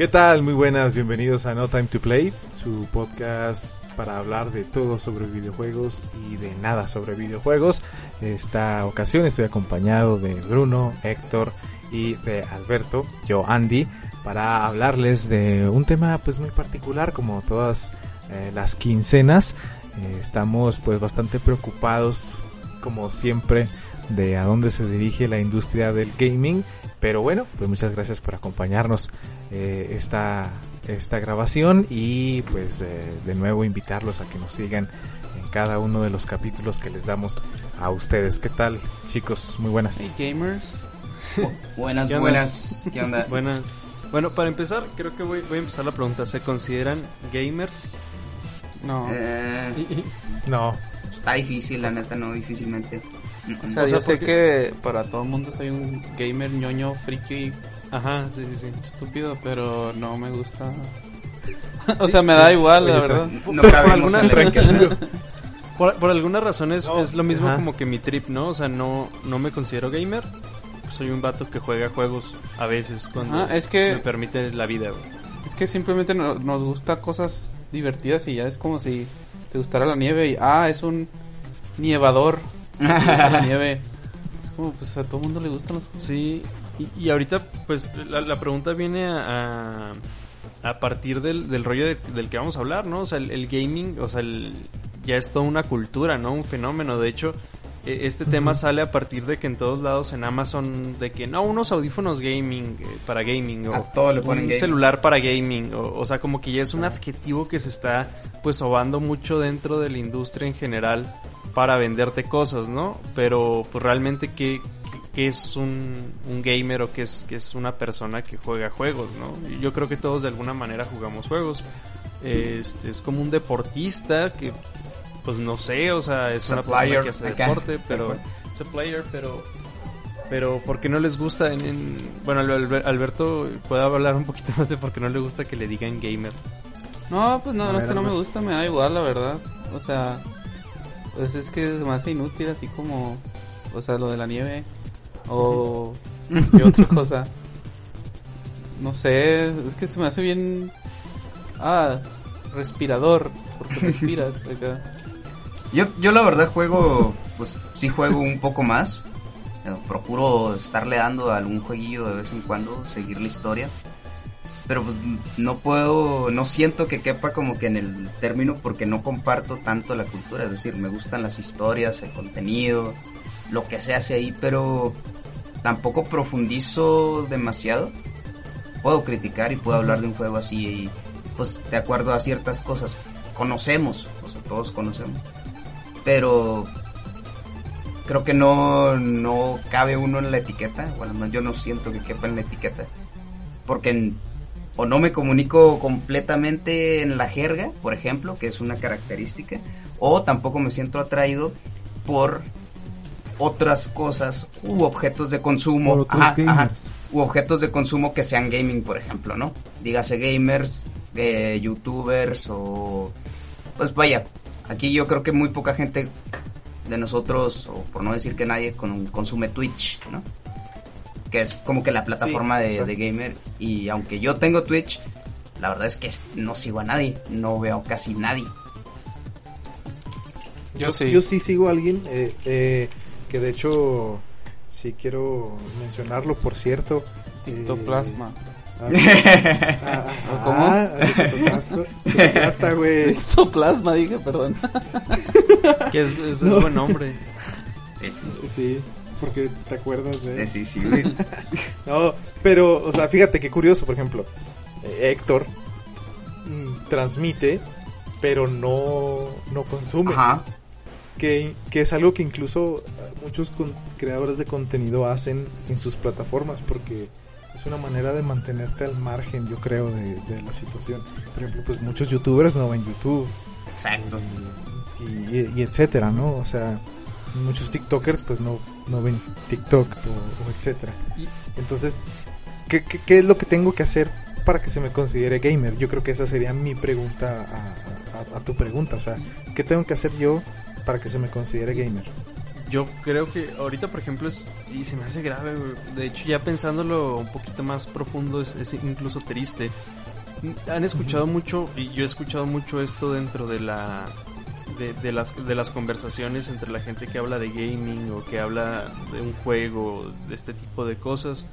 ¿Qué tal? Muy buenas, bienvenidos a No Time to Play, su podcast para hablar de todo sobre videojuegos y de nada sobre videojuegos. Esta ocasión estoy acompañado de Bruno, Héctor y de Alberto, yo Andy, para hablarles de un tema pues muy particular como todas eh, las quincenas. Eh, estamos pues bastante preocupados como siempre de a dónde se dirige la industria del gaming. Pero bueno, pues muchas gracias por acompañarnos eh, esta, esta grabación y pues eh, de nuevo invitarlos a que nos sigan en cada uno de los capítulos que les damos a ustedes. ¿Qué tal chicos? Muy buenas. Hey gamers. buenas, buenas. ¿Qué onda? Buenas. Bueno, para empezar, creo que voy, voy a empezar la pregunta. ¿Se consideran gamers? No. Eh, No, está difícil, la neta, no, difícilmente. O sea, O sea, yo sé que para todo el mundo soy un gamer ñoño, friki, Ajá, sí, sí, sí. estúpido, pero no me gusta. o sea, me da igual, la verdad. no por alguna-. Por, por alguna razón es, No, es lo mismo ajá. como que mi trip, ¿no? O sea, no, no me considero gamer. Soy un vato que juega juegos a veces cuando Ah, es que- me permite la vida, güey. Es que simplemente no- nos gusta cosas divertidas y ya es como si te gustara la nieve y, ah, es un nievador. La nieve. Es como, pues a todo mundo le gustan los juegos. Sí, y, y ahorita pues la, la pregunta viene a, a, a partir del, del rollo de- del que vamos a hablar, ¿no? O sea, el, el gaming, o sea, el- ya es toda una cultura, ¿no? Un fenómeno. De hecho, e- este tema sale a partir de que en todos lados en Amazon, de que no, unos audífonos gaming eh, para gaming o A todo le ponen un gaming. celular para gaming, o, o sea, como que ya es un adjetivo que se está pues sobando mucho dentro de la industria en general para venderte cosas, ¿no? Pero pues realmente qué, qué- qué es un, un gamer o qué es, qué es una persona que juega juegos, ¿no? Y Yo creo que todos de alguna manera jugamos juegos. Este, es como un deportista que pues no sé, o sea, es una persona que hace acá. deporte, pero es a player, pero pero ¿por qué no les gusta en, en- bueno, Al- Al- Alberto puede hablar un poquito más de por qué no le gusta que le digan gamer? No, pues no, no es que no me gusta, me da igual, la verdad. O sea, pues es que se me hace inútil, así como, o sea, lo de la nieve. O qué otra cosa. No sé, es que se me hace bien. Ah, respirador, porque respiras acá. Yo, yo la verdad juego, pues sí juego un poco más. Eh, Procuro estarle dando a algún jueguillo de vez en cuando, seguir la historia. Pero pues no puedo, no siento que quepa como que en el término porque no comparto tanto la cultura. Es decir, me gustan las historias, el contenido, lo que se hace ahí, pero tampoco profundizo demasiado. Puedo criticar y puedo hablar de un juego así, y, pues de acuerdo a ciertas cosas. Conocemos, o sea, todos conocemos pero creo que no, no cabe uno en la etiqueta, bueno, no, yo no siento que quepa en la etiqueta, porque en- o no me comunico completamente en la jerga, por ejemplo, que es una característica, o tampoco me siento atraído por otras cosas u objetos de consumo, ajá, ajá, u objetos de consumo que sean gaming, por ejemplo, ¿no? Dígase gamers, eh, youtubers o pues vaya, aquí yo creo que muy poca gente de nosotros, o por no decir que nadie, con- consume Twitch, ¿no? Que es como que la plataforma Sí, de, gamer. Y aunque yo tengo Twitch, la verdad es que no sigo a nadie, no veo casi nadie. Yo sí. Yo sí sigo a alguien eh, eh, que de hecho sí quiero mencionarlo, por cierto. Titoplasma. Eh, ah, ah, ¿Cómo? ah, Titoplasma, Titoplasma, güey. Titoplasma, dije, perdón. Que es, es, es No. buen nombre. Sí, sí, Sí, porque te acuerdas de... sí, sí, güey. No, pero, o sea, fíjate qué curioso, por ejemplo, eh, Héctor mm, transmite, pero no, no consume. Ajá. Que, que es algo que incluso muchos con- creadores de contenido hacen en sus plataformas, porque es una manera de mantenerte al margen, yo creo, de, de la situación. Por ejemplo, pues muchos youtubers no ven YouTube Exacto. y, y- y etcétera, ¿no? O sea, muchos TikTokers pues no, no ven TikTok o, o etcétera. Entonces, ¿qué, qué, qué es lo que tengo que hacer para que se me considere gamer? Yo creo que esa sería mi pregunta a, a- a tu pregunta. O sea, ¿qué tengo que hacer yo para que se me considere gamer? Yo creo que ahorita, por ejemplo, es, y se me hace grave. De hecho, ya pensándolo un poquito más profundo, es, es incluso triste. Han escuchado mucho, y yo he escuchado mucho esto dentro de la de, de las, de las conversaciones entre la gente que habla de gaming o que habla de un juego, de este tipo de cosas.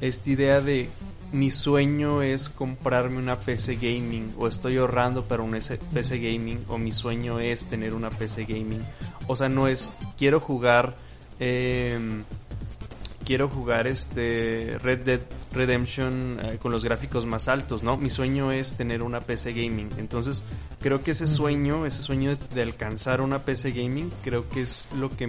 Esta idea de mi sueño es comprarme una PC gaming o estoy ahorrando para un S- PC gaming o mi sueño es tener una PC gaming. O sea, no es quiero jugar em, quiero jugar este Red Dead Redemption eh, con los gráficos más altos, ¿no? Mi sueño es tener una PC gaming. Entonces, creo que ese sueño, ese sueño de, de alcanzar una PC gaming, creo que es lo que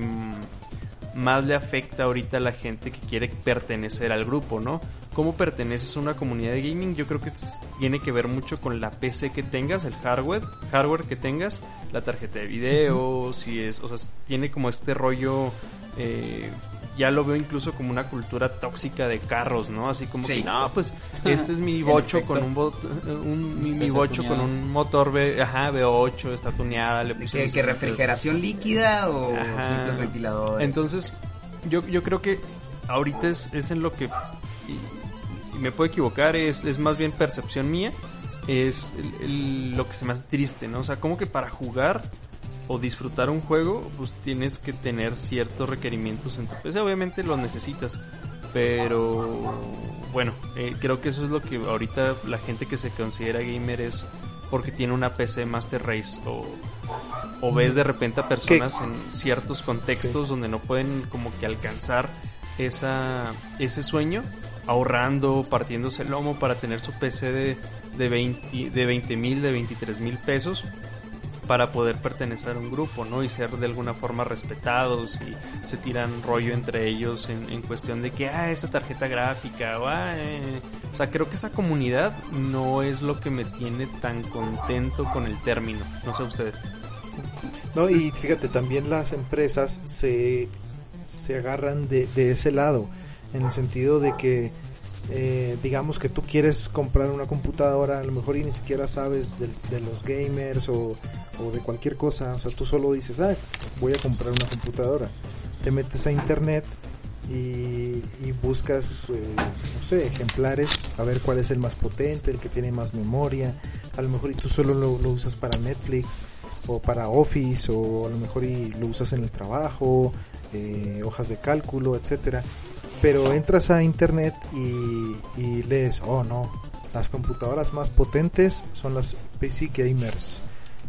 más le afecta ahorita a la gente que quiere pertenecer al grupo, ¿no? ¿Cómo perteneces a una comunidad de gaming? Yo creo que tiene que ver mucho con la PC que tengas, el hardware, hardware que tengas, la tarjeta de video, si es, o sea, tiene como este rollo eh, ya lo veo incluso como una cultura tóxica de carros, ¿no? Así como Sí. que, no, pues este es mi bocho con un, bo- un- mi, bocho con un motor V, ajá, V8, está tuneada, le ¿Que, que refrigeración líquida o simples ventiladores? entonces, yo, yo creo que ahorita es, es en lo que, y, y me puedo equivocar, es, es más bien percepción mía, es el- el- lo que se me hace triste, ¿no? O sea, como que para jugar o disfrutar un juego, pues tienes que tener ciertos requerimientos en tu PC, obviamente los necesitas, pero bueno, eh, creo que eso es lo que ahorita la gente que se considera gamer es porque tiene una PC Master Race o, o ves de repente a personas en ciertos contextos donde no pueden como que alcanzar esa, ese sueño ahorrando, partiéndose el lomo para tener su PC de, de 20 de 20 mil, de 23 mil pesos para poder pertenecer a un grupo, ¿no? Y ser de alguna forma respetados y se tiran rollo entre ellos en, en cuestión de que, ah, esa tarjeta gráfica, o, ah, eh". o sea, creo que esa comunidad no es lo que me tiene tan contento con el término, no sé ustedes. No, y fíjate, también las empresas se, se agarran de, de ese lado, en el sentido de que, eh, digamos que tú quieres comprar una computadora, a lo mejor y ni siquiera sabes de, de los gamers o, o de cualquier cosa, o sea, tú solo dices, ah, voy a comprar una computadora. Te metes a internet y, buscas, eh, no sé, ejemplares, a ver cuál es el más potente, el que tiene más memoria, a lo mejor y tú solo lo, lo usas para Netflix o para Office o a lo mejor y lo usas en el trabajo, eh, hojas de cálculo, etcétera. Pero entras a internet y, y lees, oh no, las computadoras más potentes son las PC gamers.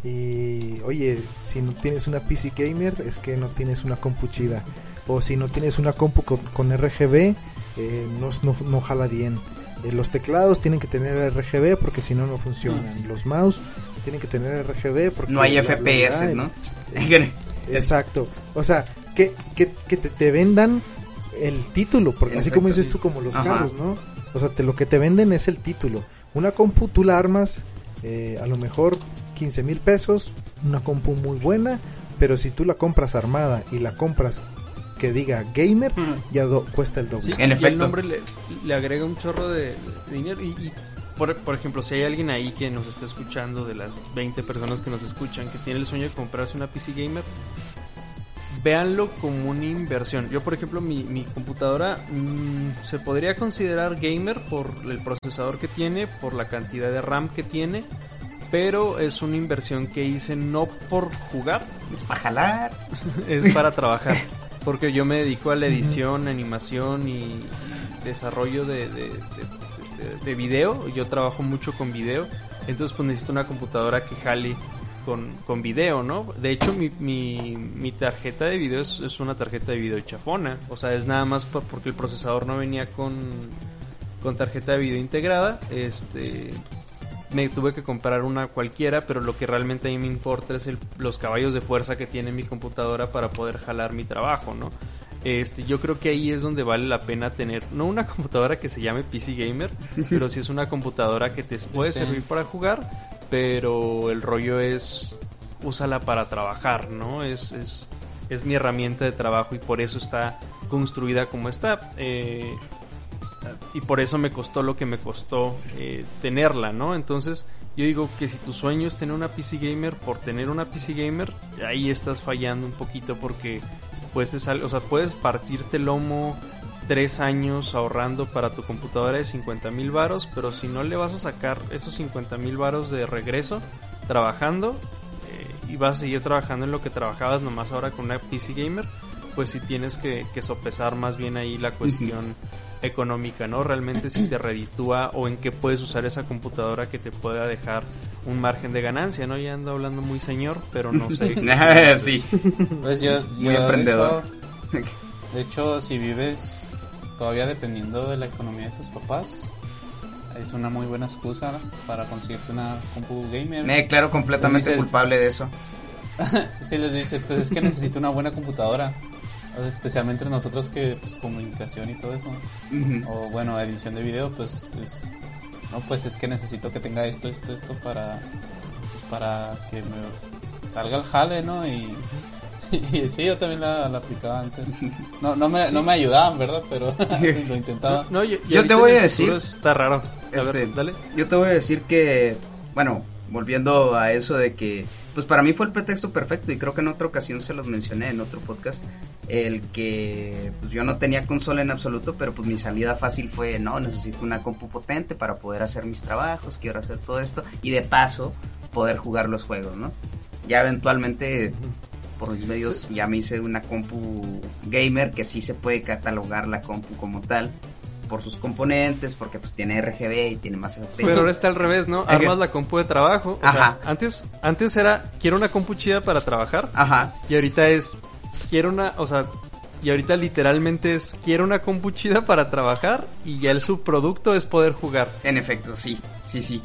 Y oye, si no tienes una PC gamer es que no tienes una compu chida. O si no tienes una compu con, con RGB, eh, no, no, no jala bien. Eh, los teclados tienen que tener RGB porque si no no funcionan. Los mouse tienen que tener RGB porque no hay FPS, ¿no? Exacto. O sea, que, que, que te, te vendan el título, porque así como dices tú, como los Ajá. carros, ¿no? O sea, te, lo que te venden es el título. Una compu tú la armas, eh, a lo mejor 15 mil pesos, una compu muy buena, pero si tú la compras armada y la compras que diga gamer, ya do- cuesta el doble. Sí, En y efecto. el nombre le, le agrega un chorro de, de dinero. Y, y por, por ejemplo, si hay alguien ahí que nos está escuchando, de las 20 personas que nos escuchan, que tiene el sueño de comprarse una PC Gamer, véanlo como una inversión. Yo, por ejemplo, mi, mi computadora mm, se podría considerar gamer por el procesador que tiene, por la cantidad de RAM que tiene. Pero es una inversión que hice no por jugar, Es para jalar. es para trabajar. Porque yo me dedico a la edición, animación y desarrollo de, de, de- de- de video. Yo trabajo mucho con video. Entonces pues necesito una computadora que jale con, con video, ¿no? De hecho mi, mi, tarjeta de video es, es una tarjeta de video chafona. O sea, es nada más porque el procesador no venía con, con tarjeta de video integrada. Este me tuve que comprar una cualquiera, pero lo que realmente a mí me importa es el- los caballos de fuerza que tiene mi computadora para poder jalar mi trabajo, ¿no? Este, yo creo que ahí es donde vale la pena tener, no una computadora que se llame PC Gamer, pero sí es una computadora que te puede Sí. servir para jugar, pero el rollo es, úsala para trabajar, ¿no? Es, es, es mi herramienta de trabajo y por eso está construida como está. Eh, y por eso me costó lo que me costó eh, tenerla, ¿no? Entonces yo digo que si tu sueño es tener una PC gamer por tener una PC gamer, ahí estás fallando un poquito porque pues es algo, o sea, puedes partirte el lomo tres años ahorrando para tu computadora de 50 mil varos, pero si no le vas a sacar esos 50 mil varos de regreso trabajando eh, y vas a seguir trabajando en lo que trabajabas nomás ahora con una PC gamer, pues si tienes que, que sopesar más bien ahí la cuestión económica, ¿no? Realmente si te reditúa o en qué puedes usar esa computadora que te pueda dejar un margen de ganancia, ¿no? Ya ando hablando muy señor, pero no sé. sí. Pues yo, Muy yo, emprendedor. De hecho, de hecho, si vives todavía dependiendo de la economía de tus papás, es una muy buena excusa para conseguirte una compu gamer. Me declaro completamente Dices- culpable de eso. Si les dices, pues es que necesito una buena computadora. O sea, especialmente nosotros que, pues, comunicación y todo eso. O bueno, edición de video, pues, es, no, pues es que necesito que tenga esto, esto, esto para, pues, para que me salga el jale, ¿no? Y, y sí, yo también la, la aplicaba antes. No, no me, no me ayudaban, ¿verdad? Pero lo intentaba. No, Yo te voy a decir, Está raro. A Este, ver, dale. Yo te voy a decir que, bueno, volviendo a eso de que, pues para mí fue el pretexto perfecto y creo que en otra ocasión se los mencioné en otro podcast, el que pues, yo no tenía consola en absoluto, pero pues mi salida fácil fue, no, necesito una compu potente para poder hacer mis trabajos, quiero hacer todo esto y de paso poder jugar los juegos, ¿no? Ya eventualmente por mis medios ya me hice una compu gamer que sí se puede catalogar la compu como tal por sus componentes, porque pues tiene RGB y tiene más FPS. Pero ahora está al revés, ¿no? Armas la compu de trabajo. O sea, Ajá. antes, antes era, quiero una compu chida para trabajar. Ajá. Y ahorita es, quiero una, o sea, y ahorita literalmente es, quiero una compu chida para trabajar. Y ya el subproducto es poder jugar. En efecto, sí, sí, sí.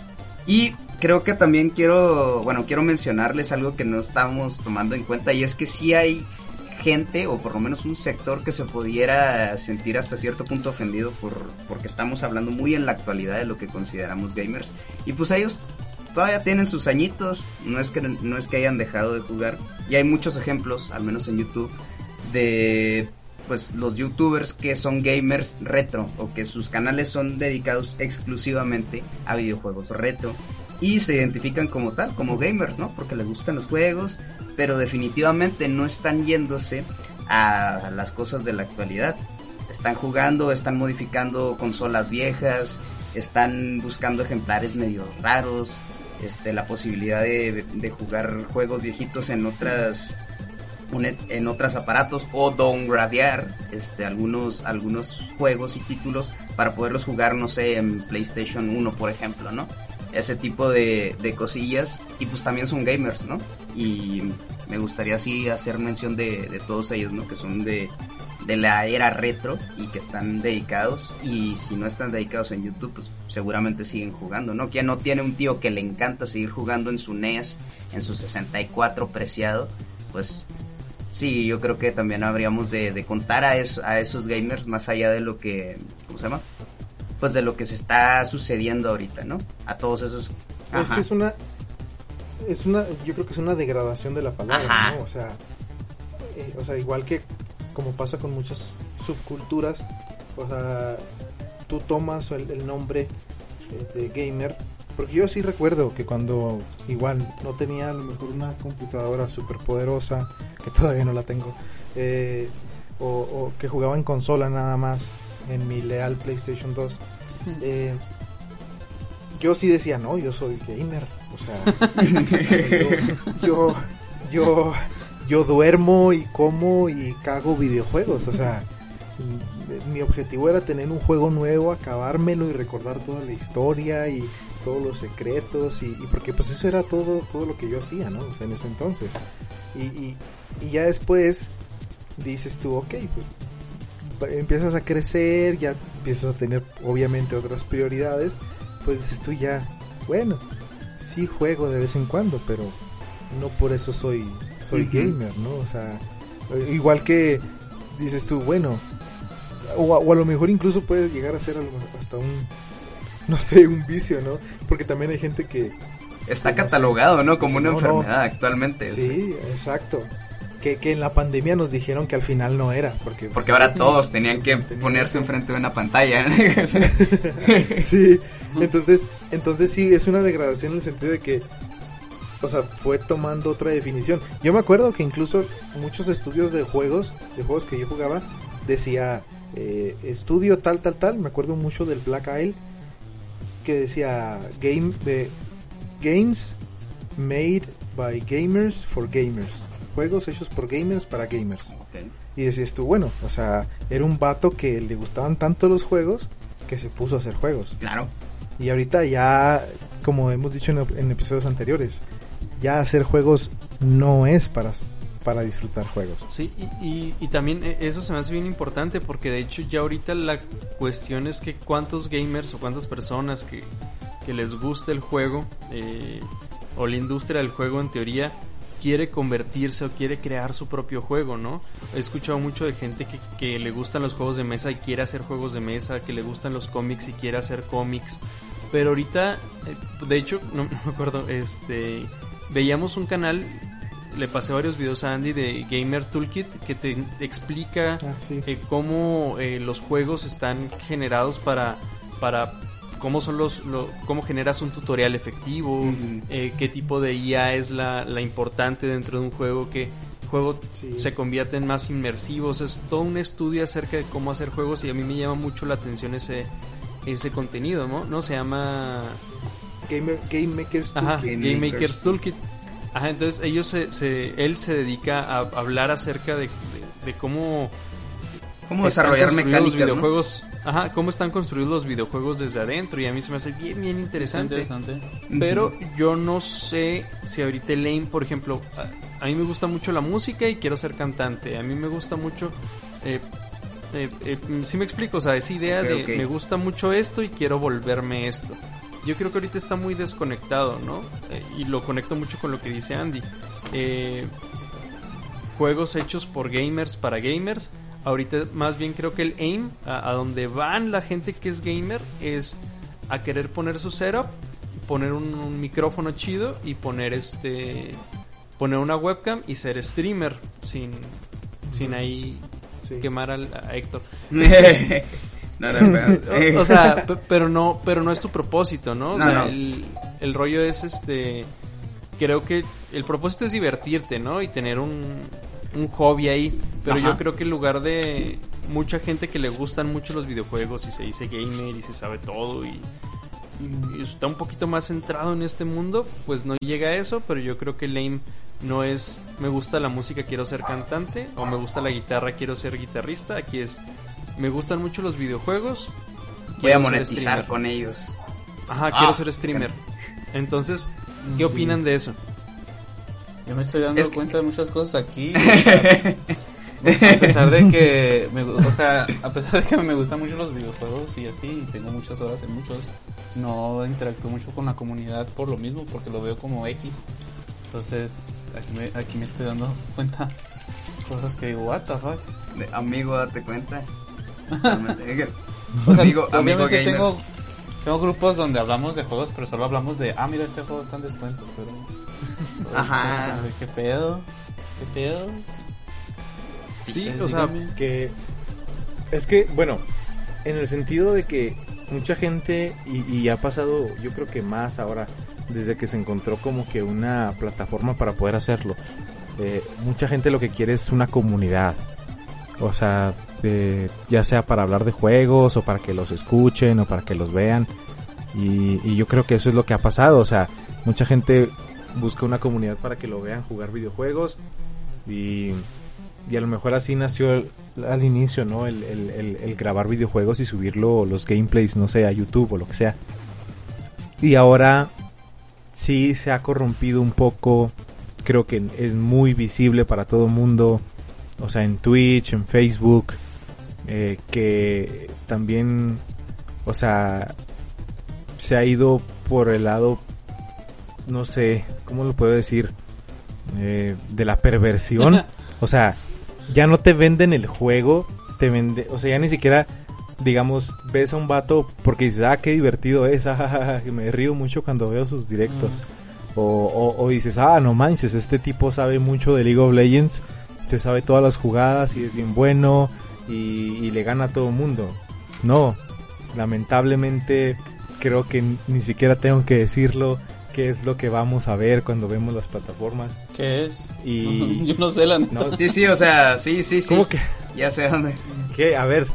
Y creo que también quiero, bueno, quiero mencionarles algo que no estamos tomando en cuenta y es que sí hay gente o por lo menos un sector que se pudiera sentir hasta cierto punto ofendido por porque estamos hablando muy en la actualidad de lo que consideramos gamers. Y pues ellos todavía tienen sus añitos, no es que no es que hayan dejado de jugar. Y hay muchos ejemplos, al menos en YouTube de pues los youtubers que son gamers retro o que sus canales son dedicados exclusivamente a videojuegos retro. Y se identifican como tal, como gamers, ¿no? Porque les gustan los juegos, pero definitivamente no están yéndose a las cosas de la actualidad. Están jugando, están modificando consolas viejas, están buscando ejemplares medio raros, este, la posibilidad de, jugar juegos viejitos en otras un- en otros aparatos o downgradear este, algunos, algunos juegos y títulos para poderlos jugar, no sé, en PlayStation 1, por ejemplo, ¿no? Ese tipo de, de cosillas. Y pues también son gamers, ¿no? Y me gustaría así hacer mención de, de todos ellos, ¿no? Que son de, de la era retro y que están dedicados. Y si no están dedicados en YouTube, pues seguramente siguen jugando, ¿no? Quien no tiene un tío que le encanta seguir jugando en su NES, en su 64 preciado, pues Sí, yo creo que también habríamos de, contar a esos gamers más allá de lo que, ¿cómo se llama? Pues de lo que se está sucediendo ahorita, ¿no? A todos esos... Es Ajá. que es una. Es una. Yo creo que es una degradación de la palabra, Ajá. ¿no? O sea. eh, o sea, igual que como pasa con muchas subculturas, o sea, tú tomas el, el nombre eh, de gamer. Porque yo sí recuerdo que cuando igual no tenía a lo mejor una computadora súper poderosa, que todavía no la tengo, eh, o, o que jugaba en consola nada más, en mi leal PlayStation 2, eh, yo sí decía, no, yo soy gamer. O sea, yo, yo, yo, yo duermo y como y cago videojuegos. O sea, mi objetivo era tener un juego nuevo, acabármelo y recordar toda la historia y todos los secretos. Y, y porque pues eso era todo, todo lo que yo hacía, ¿no? O sea, en ese entonces. Y, y, y ya después dices tú, ok, pues empiezas a crecer, ya empiezas a tener obviamente otras prioridades, pues dices tú ya, bueno, sí juego de vez en cuando, pero no por eso soy soy gamer, ¿no? O sea, igual que dices tú, bueno, o a, o a lo mejor incluso puede llegar a ser hasta un, no sé, un vicio, ¿no? Porque también hay gente que, Está catalogado, ¿no? Como una no, no. enfermedad actualmente. o sea, sí, exacto, que, que en la pandemia nos dijeron que al final no era, porque... Porque ahora todos tenían que ponerse enfrente de una pantalla. sí, entonces, entonces sí, es una degradación en el sentido de que o sea, fue tomando otra definición. Yo me acuerdo que incluso muchos estudios de juegos, de juegos que yo jugaba, decía eh, estudio tal, tal, tal. Me acuerdo mucho del Black Isle que decía game de games made by gamers for gamers. Juegos hechos por gamers para gamers. Y decías tú, bueno, o sea, era un vato que le gustaban tanto los juegos que se puso a hacer juegos. Claro. Y ahorita ya, como hemos dicho en, en episodios anteriores, ya hacer juegos no es para, para disfrutar juegos. Sí, y, y- y también eh, eso se me hace bien importante porque de hecho ya ahorita la cuestión es que cuántos gamers o cuántas personas que, que les gusta el juego eh, o la industria del juego en teoría quiere convertirse o quiere crear su propio juego, ¿no? He escuchado mucho de gente que, que le gustan los juegos de mesa y quiere hacer juegos de mesa, que le gustan los cómics y quiere hacer cómics. Pero ahorita, eh, de hecho, no, no me acuerdo, este, veíamos un canal, le pasé varios videos a Andy de Gamer Toolkit que te explica Ah, sí. eh, cómo eh, los juegos están generados para, para cómo son los, lo- cómo generas un tutorial efectivo, eh, qué tipo de IA es la, la importante dentro de un juego, que juego Sí. se convierte en más inmersivos, es todo un estudio acerca de cómo hacer juegos y a mí me llama mucho la atención ese ese contenido, ¿no? ¿No? Se llama Gamer, Game Makers Ajá, Toolkit. Game Game Makers Toolkit. Ajá, entonces ellos se, se- él se dedica a hablar acerca de, de- de cómo ¿Cómo desarrollar los mecánicas, no? Ajá, cómo están construidos los videojuegos desde adentro y a mí se me hace bien bien interesante. interesante. Pero yo no sé si ahorita Lane, por ejemplo, a, a mí me gusta mucho la música y quiero ser cantante. A mí me gusta mucho eh, eh, eh, sí me explico, o sea, esa idea de me gusta mucho esto y quiero volverme esto. Yo creo que ahorita está muy desconectado, ¿no? Eh, y lo conecto mucho con lo que dice Andy. Eh, juegos hechos por gamers para gamers. Ahorita más bien creo que el aim, a, a donde van la gente que es gamer, es a querer poner su setup, poner un, un micrófono chido y poner este poner una webcam y ser streamer sin sin ahí Sí. quemar al, a Héctor. no, no, O, o sea, pe- pero no, pero no es tu propósito, ¿no? O No, sea, no. El, el rollo es este. Creo que el propósito es divertirte, ¿no? Y tener un, un hobby ahí. Pero Ajá. yo creo que en lugar de mucha gente que le gustan mucho los videojuegos y se dice gamer y se sabe todo y, y está un poquito más centrado en este mundo, pues no llega a eso. Pero yo creo que Lame no es me gusta la música, quiero ser cantante, o me gusta la guitarra, quiero ser guitarrista. Aquí es me gustan mucho los videojuegos. Voy a monetizar con ellos. Ajá, Ah, quiero ser streamer. Entonces, ¿qué opinan de eso? Yo me estoy dando Es que- cuenta de muchas cosas aquí. a pesar de que, me, o sea, a pesar de que me gustan mucho los videojuegos y así, y tengo muchas horas en muchos, no interactúo mucho con la comunidad por lo mismo, porque lo veo como X. Entonces, aquí me, aquí me estoy dando cuenta cosas que digo, what the fuck. De- amigo, date cuenta. O sea, amigo, amigo gamer. tengo, tengo grupos donde hablamos de juegos, pero solo hablamos de, ah, mira, este juego está en descuento, pero... Ajá. ¿Qué pedo? ¿Qué pedo? Sí, Sí, o sea, que es que bueno en el sentido de que mucha gente y, y ha pasado yo creo que más ahora desde que se encontró como que una plataforma para poder hacerlo eh, mucha gente lo que quiere es una comunidad o sea eh, ya sea para hablar de juegos o para que los escuchen o para que los vean y, y yo creo que eso es lo que ha pasado o sea mucha gente busca una comunidad para que lo vean jugar videojuegos y y a lo mejor así nació al inicio, ¿no? El- el grabar videojuegos y subirlo, los gameplays, no sé, a YouTube o lo que sea. Y ahora sí se ha corrompido un poco. Creo que es muy visible para todo el mundo. O sea, en Twitch, en Facebook. eh, que también, o sea, se ha ido por el lado, no sé, ¿cómo lo puedo decir? Eh, de la perversión. O sea, ya no te venden el juego, te vende, o sea, ya ni siquiera, digamos, ves a un vato porque dices, ah, qué divertido es, que me río mucho cuando veo sus directos. O, o, o dices, ah, no manches, este tipo sabe mucho de League of Legends, se sabe todas las jugadas y es bien bueno y, y le gana a todo el mundo. No, lamentablemente creo que ni siquiera tengo que decirlo, qué es lo que vamos a ver cuando vemos las plataformas. ¿Qué es? Y... Yo no sé la neta. No, Sí, sí, o sea, sí, sí, sí. ¿Cómo que? Ya sé dónde. ¿Qué? A ver,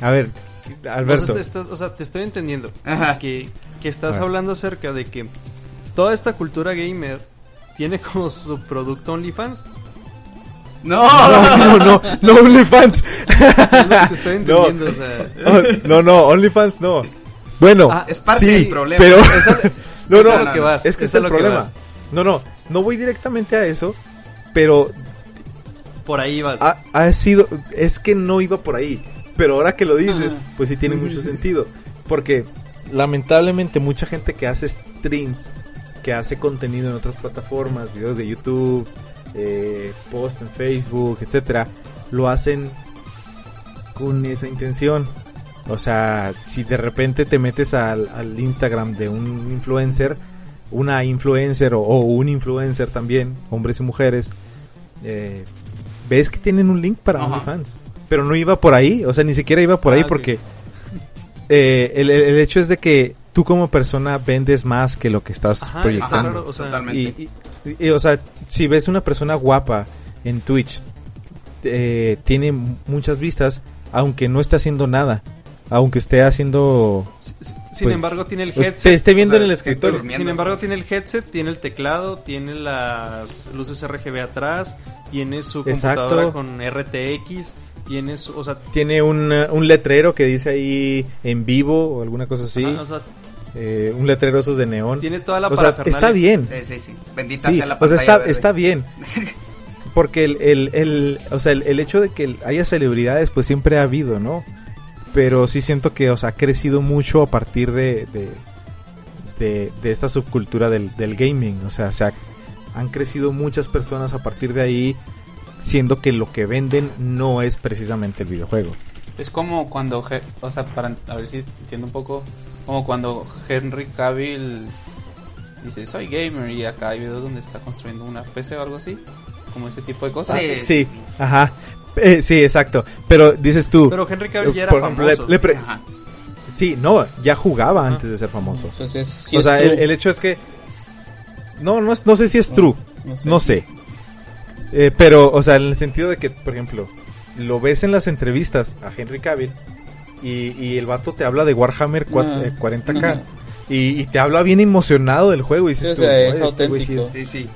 a ver, O sea, Alberto. te estás- o sea, te estoy entendiendo. Ajá. Que, que estás hablando acerca de que toda esta cultura gamer tiene como su producto OnlyFans. No, No, no, no, no OnlyFans. Es lo que te estoy No. entendiendo, o sea. No, no, OnlyFans no. Bueno, Ah, es parte sí, del problema. Pero no, no, que vas, es que es el lo que problema. vas. No, no, no voy directamente a eso, pero Por ahí vas. ha, ha sido, es que no iba por ahí. Pero ahora que lo dices, pues sí tiene mucho sentido. Porque lamentablemente mucha gente que hace streams, que hace contenido en otras plataformas, videos de YouTube, eh, post en Facebook, etcétera, lo hacen con esa intención. O sea, si de repente te metes al, al Instagram de un influencer, una influencer o, o un influencer también, hombres y mujeres, eh, ves que tienen un link para Ajá. OnlyFans. Pero no iba por ahí, o sea, ni siquiera iba por Ah, ahí porque eh, el, el- el hecho es de que tú como persona vendes más que lo que estás Ajá, proyectando. claro, o sea, Totalmente. Y, y- y, o sea, si ves una persona guapa en Twitch, eh, tiene muchas vistas, aunque no esté haciendo nada, aunque esté haciendo... Sin pues, embargo, tiene el pues, headset. te esté viendo o sea, en el escritorio. Sin embargo, tiene el headset, tiene el teclado, tiene las luces RGB atrás, tiene su Exacto. computadora con RTX, tiene su, o sea, Tiene un, uh, un letrero que dice ahí en vivo o alguna cosa así. ajá, o sea, eh, un letrero esos de neón. tiene toda la o sea, está bien. Sí, sí, sí. Bendita Sí, sea la o sea, pantalla está, está bien. Porque el, el, el- o sea, el, el hecho de que haya celebridades, pues siempre ha habido, ¿no? Pero sí siento que, o sea, ha crecido mucho a partir de, de, de, de esta subcultura del, del gaming. O sea, se ha- han crecido muchas personas a partir de ahí, siendo que lo que venden no es precisamente el videojuego. Es como cuando, o sea, para a ver si entiendo un poco, como cuando Henry Cavill dice soy gamer y acá hay videos donde está construyendo una PC o algo así, como ese tipo de cosas. Sí. Sí, ajá. Eh, sí, exacto. Pero dices tú... Pero Henry Cavill ya eh, era por ejemplo, le- famoso. le pre- Ajá. Sí, no, ya jugaba antes de ser famoso. Entonces, sí o es sea, el, el hecho es que... No, no, es- no sé si es true. no sé. No sé. Eh, pero, o sea, en el sentido de que, por ejemplo, lo ves en las entrevistas a Henry Cavill y, y el vato te habla de Warhammer eh, 40k Ajá. y, y te habla bien emocionado del juego y dices Sí, o tú, sea, es "Oye, este güey sí auténtico". es- Sí, sí.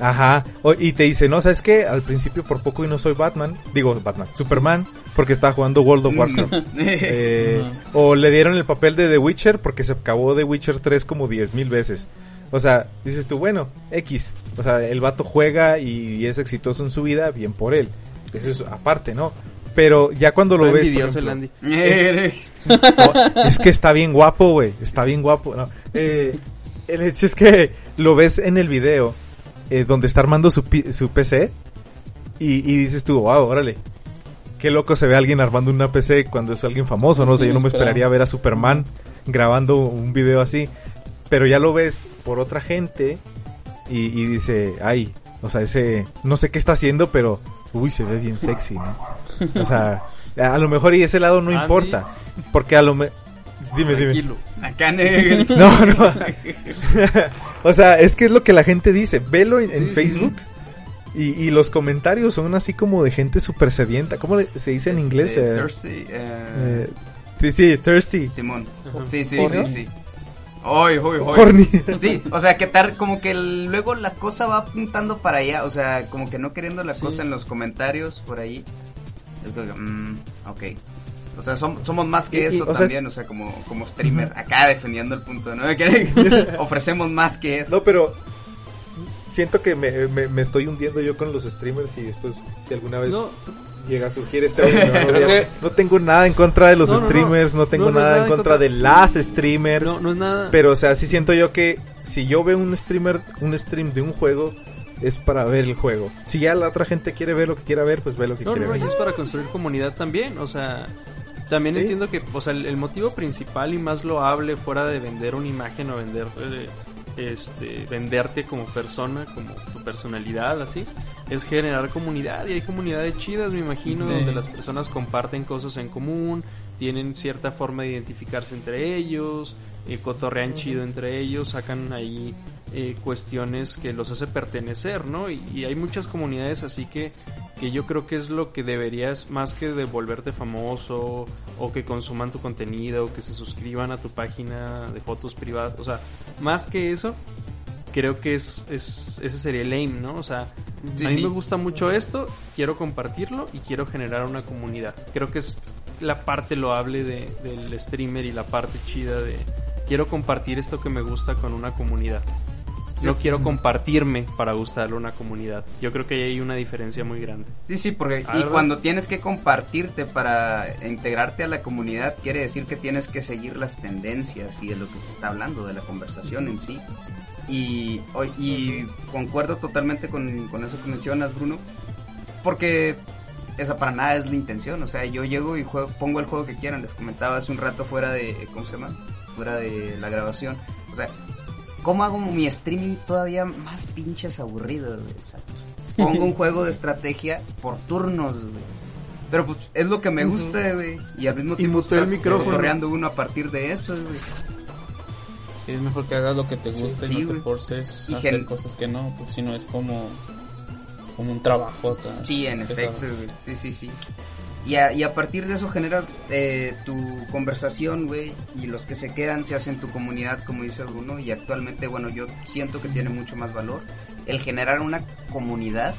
Ajá. O- y te dice, no, ¿sabes qué? Al principio por poco y no soy Batman. Digo, Batman. Superman. Porque estaba jugando World of Warcraft. Eh, o le dieron el papel de The Witcher porque se acabó The Witcher 3 como 10 mil veces. O sea, dices tú, bueno, X. O sea, el vato juega y, es exitoso en su vida, bien por él. Eso es aparte, ¿no? Pero ya cuando lo ves... por envidioso el ejemplo, Andy. no, es que está bien guapo, güey. Está bien guapo. No. Eh, el hecho es que lo ves en el video eh, donde está armando su, pi- su PC y, y dices tú, wow, órale. Qué loco se ve alguien armando una PC cuando es alguien famoso, ¿no? O sea, yo no me esperaría ver a Superman grabando un video así. Pero ya lo ves por otra gente y, y dice, ay, o sea, ese, no sé qué está haciendo, pero, uy, se ve bien sexy, ¿no? O sea, a lo mejor y ese lado no Andy. importa. Porque a lo mejor... Dime, dime. Tranquilo. Acá en No, no. o sea, es que es lo que la gente dice. Velo en, en Sí, sí, Facebook. Y, y los comentarios son así como de gente súper sedienta. ¿Cómo le- se dice en inglés? Eh, Thirsty, eh, eh, sí, sí, thirsty. Simón. Sí, sí, sí, sí. Hoy, hoy, hoy. Horny. Sí, o sea, que tal, como que luego la cosa va apuntando para allá, o sea, como que no queriendo la Sí. cosa en los comentarios por ahí. Es como que, mm, ok. O sea, som- somos más que Y- y, eso sea, también, o sea, como, como streamer, acá defendiendo el punto, ¿no? Que ofrecemos más que eso. No, pero siento que me, me- me estoy hundiendo yo con los streamers y después, si alguna vez No. llega a surgir este audio, no tengo nada en contra de los No, no, no. streamers, no, tengo No, no nada en contra de las streamers. No, no es nada. Pero, o sea, sí siento yo que si yo veo un streamer, un stream de un juego, es para ver el juego. Si ya la otra gente quiere ver lo que quiera ver, pues ve lo que No, quiere no, no, y ver. es para construir comunidad también, o sea, también Sí. entiendo que, o sea, el, el motivo principal y más loable fuera de vender una imagen o vender, eh, este, venderte como persona, como tu personalidad, así, es generar comunidad y hay comunidades chidas, me imagino, Sí. donde las personas comparten cosas en común, tienen cierta forma de identificarse entre ellos, eh, cotorrean chido entre ellos, sacan ahí eh, cuestiones que los hace pertenecer, ¿no? Y, y hay muchas comunidades así que, que yo creo que es lo que deberías, más que de volverte famoso o que consuman tu contenido o que se suscriban a tu página de fotos privadas, o sea, más que eso, creo que es, es ese sería el aim, ¿no? O sea, Sí, a mí sí. me gusta mucho esto, quiero compartirlo y quiero generar una comunidad. Creo que es la parte loable de, del streamer y la parte chida de quiero compartir esto que me gusta con una comunidad. No quiero compartirme para gustarle a una comunidad. Yo creo que ahí hay una diferencia muy grande. Sí, sí, porque y cuando tienes que compartirte para integrarte a la comunidad, quiere decir que tienes que seguir las tendencias y de lo que se está hablando, de la conversación en sí. Y, y concuerdo totalmente con, con eso que mencionas, Bruno, porque esa para nada es la intención. O sea, yo llego y juego, pongo el juego que quieran. Les comentaba hace un rato fuera de, ¿cómo se llama? Fuera de la grabación. O sea, ¿cómo hago mi streaming todavía más pinches aburrido, güey? O sea, pongo un juego de estrategia por turnos, güey. Pero pues es lo que me gusta, güey. Y al mismo tiempo mutea el está micrófono. uno a partir de eso, güey. Sí, es mejor que hagas lo que te gusta Sí, y no güey. te forces Y a hacer gen- cosas que no, porque si no es como, como un trabajo. Sí, en efecto, güey. Sí, sí, sí. Y a, y a partir de eso generas eh, tu conversación, güey, y los que se quedan se hacen tu comunidad, como dice Bruno, y actualmente, bueno, yo siento que tiene mucho más valor el generar una comunidad,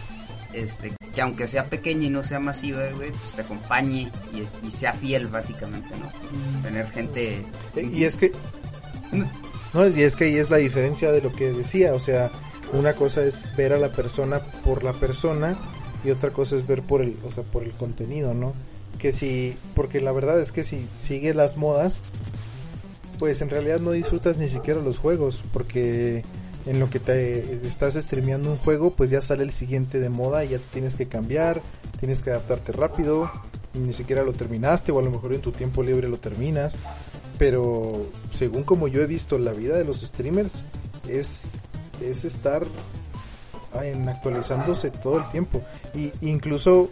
este, que aunque sea pequeña y no sea masiva, güey, pues te acompañe y, es- y sea fiel, básicamente, ¿no? Tener gente... Y es que no, y es que ahí es la diferencia de lo que decía, o sea, una cosa es ver a la persona por la persona y otra cosa es ver por el, o sea, por el contenido, ¿no? Que si, porque la verdad es que si sigues las modas, pues en realidad no disfrutas ni siquiera los juegos, porque en lo que te estás streameando un juego, pues ya sale el siguiente de moda y ya tienes que cambiar, tienes que adaptarte rápido, y ni siquiera lo terminaste o a lo mejor en tu tiempo libre lo terminas, pero según como yo he visto la vida de los streamers es es estar en actualizándose todo el tiempo y incluso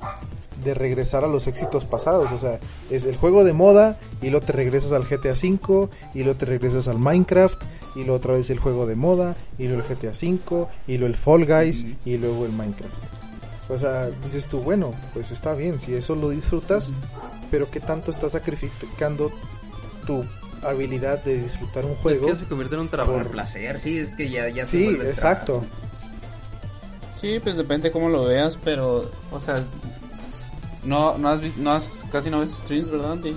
de regresar a los éxitos pasados, o sea, es el juego de moda y luego te regresas al GTA V y luego te regresas al Minecraft y luego otra vez el juego de moda y luego el GTA V y luego el Fall Guys y luego el Minecraft. O sea, dices tú, bueno, pues está bien, si eso lo disfrutas, pero ¿qué tanto estás sacrificando tu habilidad de disfrutar un Es juego? que se convierte en un trabajo. Por placer, sí, es que ya, ya se Sí, exacto. Sí, pues depende cómo lo veas, pero, o sea, no, no has, vis- no has, casi no ves streams, ¿verdad, Andy?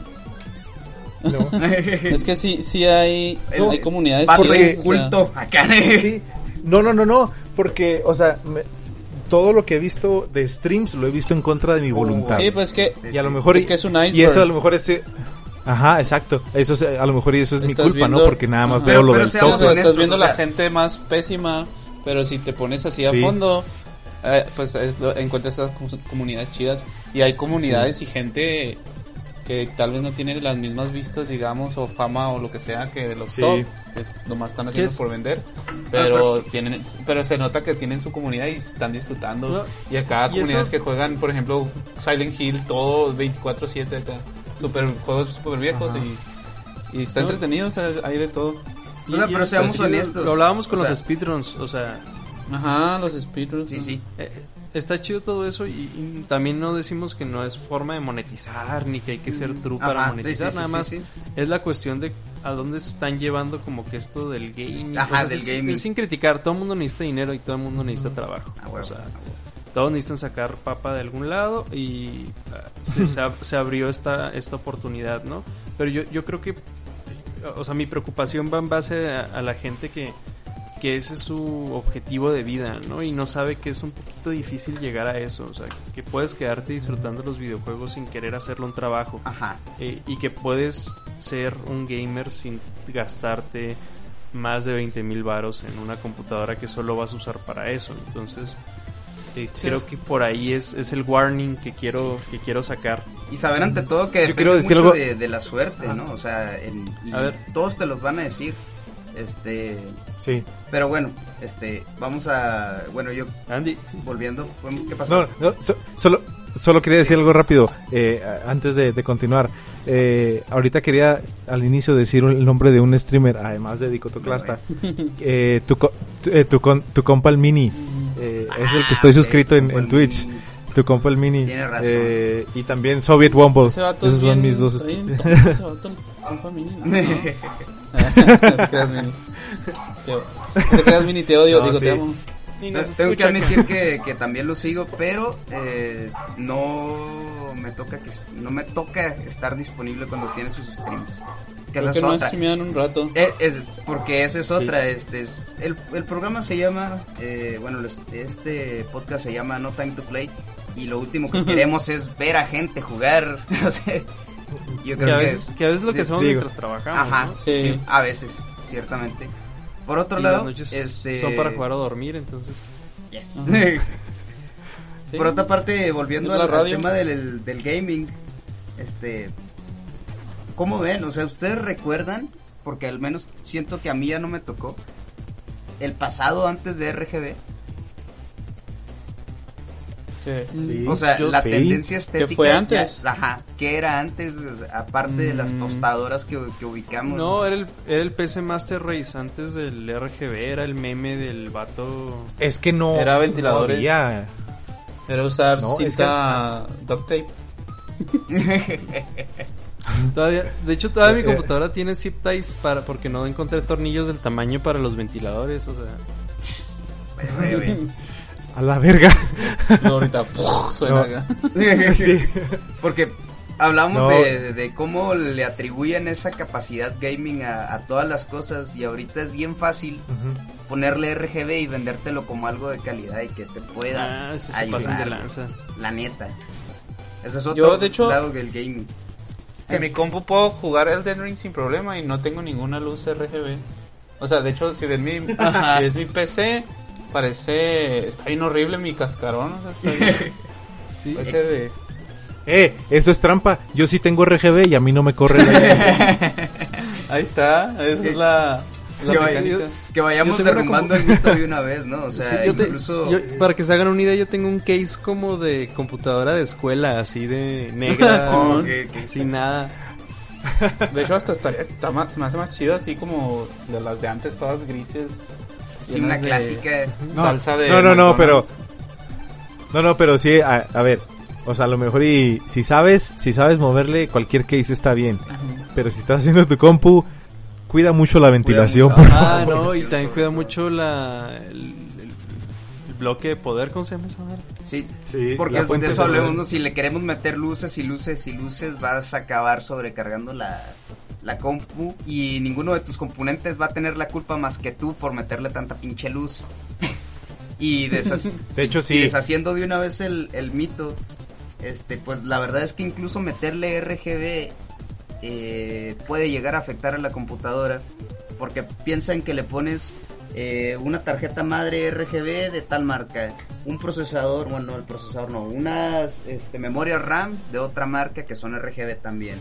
¿no? Es que sí, sí hay, No, hay comunidades Porque- chidas, o sea, culto, acá. Sí. No, no, no, no, porque, o sea, me- todo lo que he visto de streams lo he visto en contra de mi voluntad. Sí, pues que y a lo mejor es que es un y iceberg. eso a lo mejor es Ajá, exacto. Eso es, a lo mejor y eso es mi culpa, ¿no? Porque nada más Ajá. veo Pero- lo pero del top. honestos, estás viendo o sea- la gente más pésima, pero si te pones así a Sí. fondo, eh, pues es lo- encuentras esas com- comunidades chidas. Y hay comunidades y gente que tal vez no tiene las mismas vistas, digamos, o fama o lo que sea que de los Sí. top, que es- nomás están haciendo es? por vender, pero tienen, pero se nota que tienen su comunidad y están disfrutando. No, Y acá y comunidades eso- que juegan, por ejemplo, Silent Hill, todo 24/7 acá, super juegos super viejos Ajá. y, y está No. entretenido, o sea, hay de todo. O sea, pero seamos sí, honestos. Lo hablábamos con O los sea- speedruns, o sea, Ajá, los speedruns. Sí, sí. eh, está chido todo eso y, y también no decimos que no es forma de monetizar ni que hay que ser true para Ajá, monetizar, sí, sí, nada sí, más sí, sí. es la cuestión de a dónde se están llevando como que esto del gaming. Ajá, O sea, del es- gaming. es sin criticar, todo el mundo necesita dinero y todo el mundo necesita trabajo. Ah, huevo, o sea, ah, huevo. todos necesitan sacar papa de algún lado y ah, se, se ab- se abrió esta, esta oportunidad, ¿no? Pero yo, yo creo que, o sea, mi preocupación va en base a, a la gente que, que ese es su objetivo de vida, ¿no? Y no sabe que es un poquito difícil llegar a eso, o sea, que puedes quedarte disfrutando los videojuegos sin querer hacerlo un trabajo. Ajá. Eh, y que puedes ser un gamer sin gastarte más de 20 mil varos en una computadora que solo vas a usar para eso. Entonces, eh, creo que por ahí es, es el warning que quiero, que quiero sacar. Y saber ante todo que Yo depende quiero decir mucho algo- de, de la suerte, ¿no? O sea, en- y A ver. todos te los van a decir. Este, Sí. pero bueno, este, vamos a, bueno, yo Andy, volviendo, ¿qué pasó? No, no, so- solo, solo quería decir algo rápido eh, antes de, de continuar. eh, ahorita quería al inicio decir el nombre de un streamer, además de Dicotoclasta. Eh, tu, co- tu, eh, tu, con- tu compa el Mini. Eh, es el que estoy Ah, suscrito en, Twitch. Mini. Tu compa el Mini. Tiene razón. Eh, y también Soviet Womble. Ese vato Esos es son bien- mis dos. te creas, Mini. Te o- no te creas, Mini, te odio, No, digo, sí. te amo. No, tengo que admitir que, que también lo sigo, pero eh, no me toca que no me toca estar disponible cuando tiene sus streams. Que esa que es no otra. un rato. Eh, es- porque esa es otra. Este es- el, el programa se llama, eh, bueno, este podcast se llama No Time to Play y lo último que queremos es ver a gente jugar. No sé. Yo Que creo a que veces, que a veces lo que hacemos Digo. mientras trabajamos, Ajá, ¿no? Sí. sí, a veces, ciertamente. Por otro Y lado, este son para jugar o dormir, entonces. Yes. Sí. Por otra parte, volviendo al, al radio. tema del, del gaming, este, ¿cómo ven? O sea, ¿ustedes recuerdan? Porque al menos siento que a mí ya no me tocó. El pasado antes de RGB. Sí. O sea, Yo- la sí. tendencia estética. ¿Qué fue ya- antes? ajá. ¿Qué era antes? O sea, aparte de las Mm. tostadoras que, que ubicamos. No, era el, era el PC Master Race antes del RGB, era el meme del vato. Es que no. Era ventiladores. no había. Era usar No, es cinta duct tape. Todavía, de hecho, todavía mi computadora tiene zip ties para, porque no encontré tornillos del tamaño para los ventiladores, o sea. A la verga. No, ahorita ¡puf! suena No. acá. sí. Porque hablamos No. de, cómo le atribuyen esa capacidad gaming a, a todas las cosas y ahorita es bien fácil ponerle RGB y vendértelo como algo de calidad y que te pueda Ah, ayudar, pasan de lanza. la neta. Ese es otro Yo, de hecho- lado del gaming. En mi compu puedo jugar Elden Ring sin problema y no tengo ninguna luz RGB. O sea, de hecho, si ves mi, si ves mi PC, parece... Está bien horrible mi cascarón. O sea, está bien... Sí. parece de... Eh, eso es trampa. Yo sí tengo RGB y a mí no me corre la Ahí está, esa es la, la Que, vayamos derrumbando el mito de una vez, ¿no? O sea, Sí, yo te- incluso... yo- para que se hagan una idea, yo tengo un case como de computadora de escuela, así de negra, Oh, sin nada. De hecho, hasta estaría, está más, me hace más chido así como de las de antes, todas grises. Sí, una de clásica... No, Salsa de no, no, no, pero. No, no, pero sí, a, a ver. O sea, a lo mejor y si sabes, si sabes moverle, cualquier case está bien. Pero si estás haciendo tu compu, cuida mucho la ventilación, mucho. por Ah, favor. no, y también cuida mucho la, el, el- el bloque de poder, ¿cómo se llama esa madre? Sí, Sí, porque la es- fuente de eso de poder. hablemos, ¿no? Si le queremos meter luces y luces y luces, vas a acabar sobrecargando la, la compu y ninguno de tus componentes va a tener la culpa más que tú por meterle tanta pinche luz. y deshac- De hecho, y deshaciendo de una vez el, el mito, este, pues la verdad es que incluso meterle RGB eh, puede llegar a afectar a la computadora porque piensan que le pones eh, una tarjeta madre RGB de tal marca, un procesador, bueno, el procesador no, unas este, memorias RAM de otra marca que son RGB también.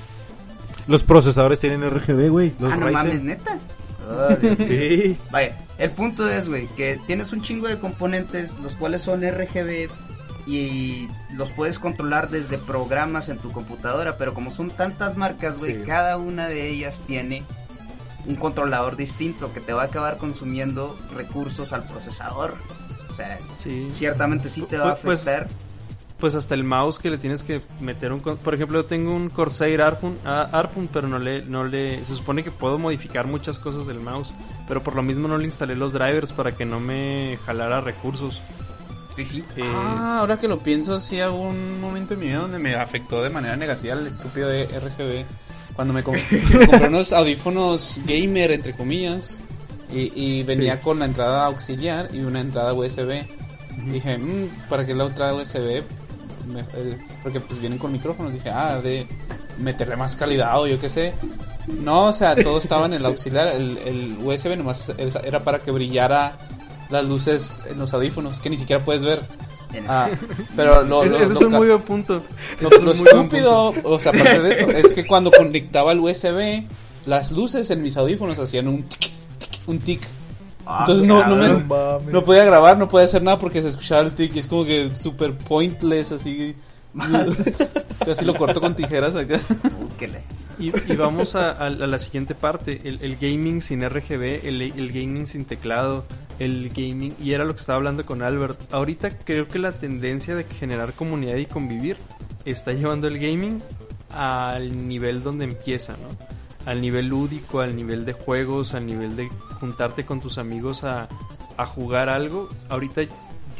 Los procesadores tienen RGB, güey. Ah, no Ryzen. mames, neta. Oh. Sí. Vaya, el punto es, güey, que tienes un chingo de componentes, los cuales son RGB y los puedes controlar desde programas en tu computadora, pero como son tantas marcas, güey, Sí. cada una de ellas tiene un controlador distinto que te va a acabar consumiendo recursos al procesador. O sea, Sí. ciertamente sí te va a Pues- afectar. Pues hasta el mouse que le tienes que meter un... Por ejemplo, yo tengo un Corsair Arfun, ah, Arfun, pero no le, no le... Se supone que puedo modificar muchas cosas del mouse, pero por lo mismo no le instalé los drivers para que no me jalara recursos. Sí. Eh, Ah, ahora que lo pienso, sí hubo un momento en mi vida donde me afectó de manera negativa el estúpido de RGB. Cuando me, com- me compré unos audífonos gamer, entre comillas, y, y venía Sí. con la entrada auxiliar y una entrada USB. Dije, "Mm, ¿para qué la entrada USB? Me- porque pues vienen con micrófonos. Dije, ah, de meterle más calidad o yo qué sé. No, o sea, todo estaba en el auxiliar. El, el USB nomás era para que brillara las luces en los audífonos, que ni siquiera puedes ver. Ah, pero lo, lo- ese lo es un muy buen punto. lo, es muy estúpido, o sea, aparte de eso, es que cuando conectaba el USB, las luces en mis audífonos hacían un tic, tic, un tic. Ah, Entonces no, no, me, mames. no podía grabar, no podía hacer nada porque se escuchaba el tic y es como que super pointless, así. Yo así lo corto con tijeras acá. Y, y vamos a, a- a la siguiente parte, el, el gaming sin RGB, el, el gaming sin teclado, el gaming, y era lo que estaba hablando con Albert. Ahorita creo que la tendencia de generar comunidad y convivir está llevando el gaming al nivel donde empieza, ¿no? Al nivel lúdico, al nivel de juegos, al nivel de juntarte con tus amigos a, a jugar algo. Ahorita